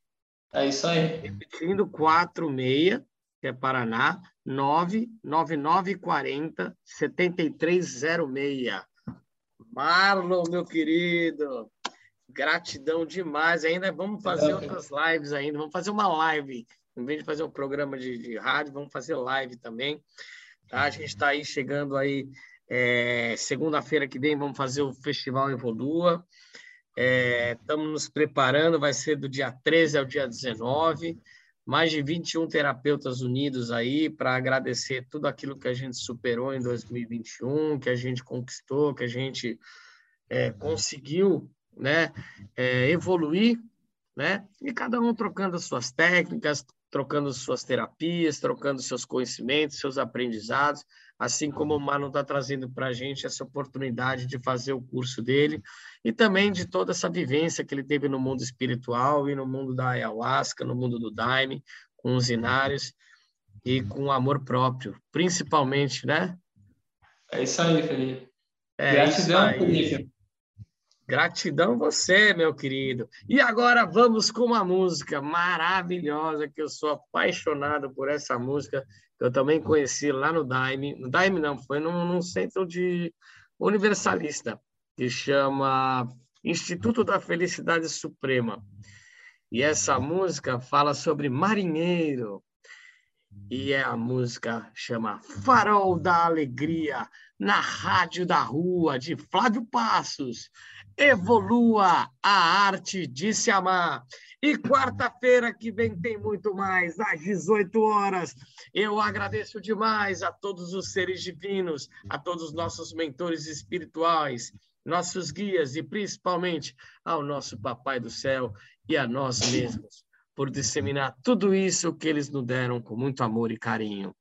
É isso aí. Repetindo, 46, que é Paraná, 99940 7306. Marlon, meu querido, gratidão demais. Ainda vamos fazer é. outras lives ainda. Vamos fazer uma live. Em vez de fazer um programa de, de rádio, vamos fazer live também. Tá? A gente está aí chegando aí é, segunda-feira que vem, vamos fazer o Festival Evolua. Estamos é, nos preparando, vai ser do dia 13 ao dia 19. Mais de 21 terapeutas unidos aí para agradecer tudo aquilo que a gente superou em 2021, que a gente conquistou, que a gente é, conseguiu né, é, evoluir, né? E cada um trocando as suas técnicas, trocando suas terapias, trocando seus conhecimentos, seus aprendizados, assim como o Mano está trazendo para a gente essa oportunidade de fazer o curso dele e também de toda essa vivência que ele teve no mundo espiritual e no mundo da ayahuasca, no mundo do daime, com os inários e com amor próprio, principalmente, né? É isso aí, Felipe. É Gratidão, Felipe. Gratidão você, meu querido. E agora vamos com uma música maravilhosa, que eu sou apaixonado por essa música, que eu também conheci lá no Daime. No Daime não, foi num, num centro de universalista, que chama Instituto da Felicidade Suprema. E essa música fala sobre marinheiro. E é a música chama Farol da Alegria, na Rádio da Rua, de Flávio Passos. Evolua a arte de se amar. E quarta-feira que vem tem muito mais, às 18 horas. Eu agradeço demais a todos os seres divinos, a todos os nossos mentores espirituais, nossos guias e principalmente ao nosso Papai do Céu e a nós mesmos, por disseminar tudo isso que eles nos deram com muito amor e carinho.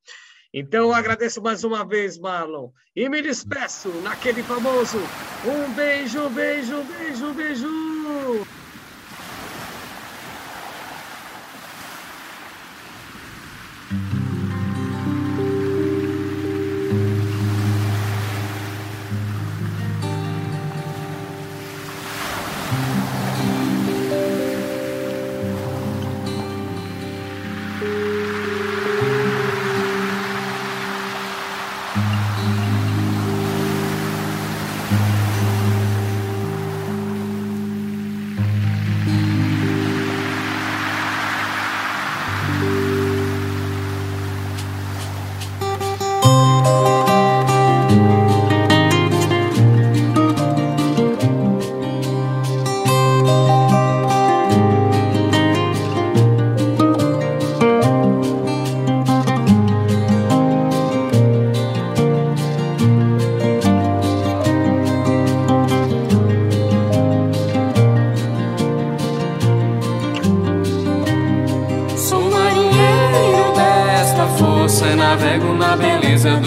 Então, eu agradeço mais uma vez, Marlon. E me despeço naquele famoso um beijo, beijo, beijo, beijo.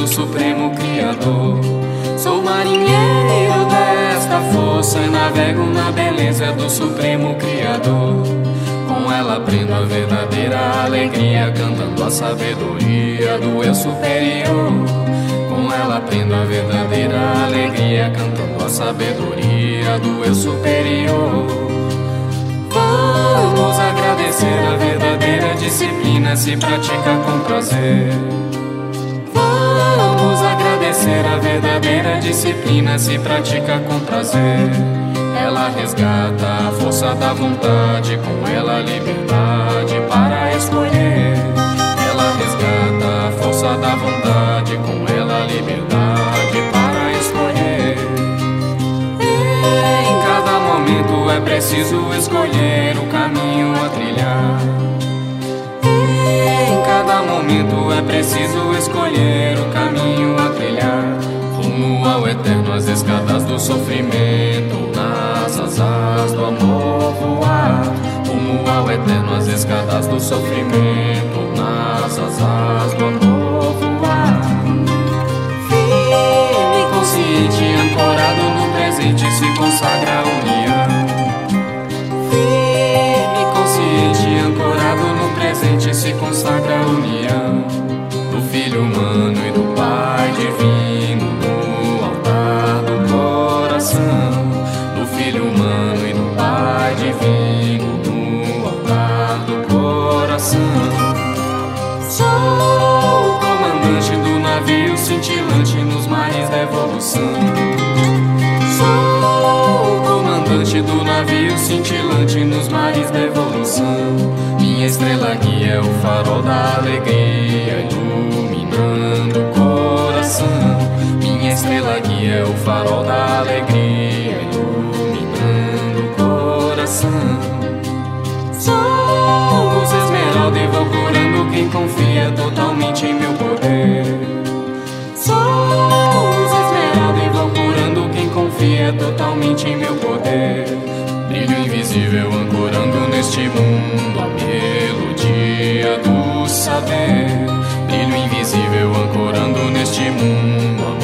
do Supremo Criador. Sou marinheiro desta força e navego na beleza do Supremo Criador. Com ela aprendo a verdadeira alegria, cantando a sabedoria do eu superior. Com ela aprendo a verdadeira alegria, cantando a sabedoria do eu superior. Vamos agradecer a verdadeira disciplina se pratica com prazer. Ser a verdadeira disciplina se pratica com prazer. Ela resgata a força da vontade, com ela a liberdade para escolher. Ela resgata a força da vontade, com ela a liberdade para escolher. Em cada momento é preciso escolher o caminho a trilhar. Em cada momento é preciso escolher o caminho escadas do sofrimento, nas asas do amor voar. Rumo ao eterno, as escadas do sofrimento, nas asas do amor voar. Firme e consciente, ancorado no presente, se consagra revolução. Sou o comandante do navio cintilante nos mares da evolução. Minha estrela guia é o farol da alegria, iluminando o coração. Minha estrela guia é o farol da alegria, iluminando o coração. Sou os esmeralda e vou curando quem confia totalmente em meu poder. confia totalmente em meu poder. Brilho invisível ancorando neste mundo a melodia do saber. Brilho invisível ancorando neste mundo a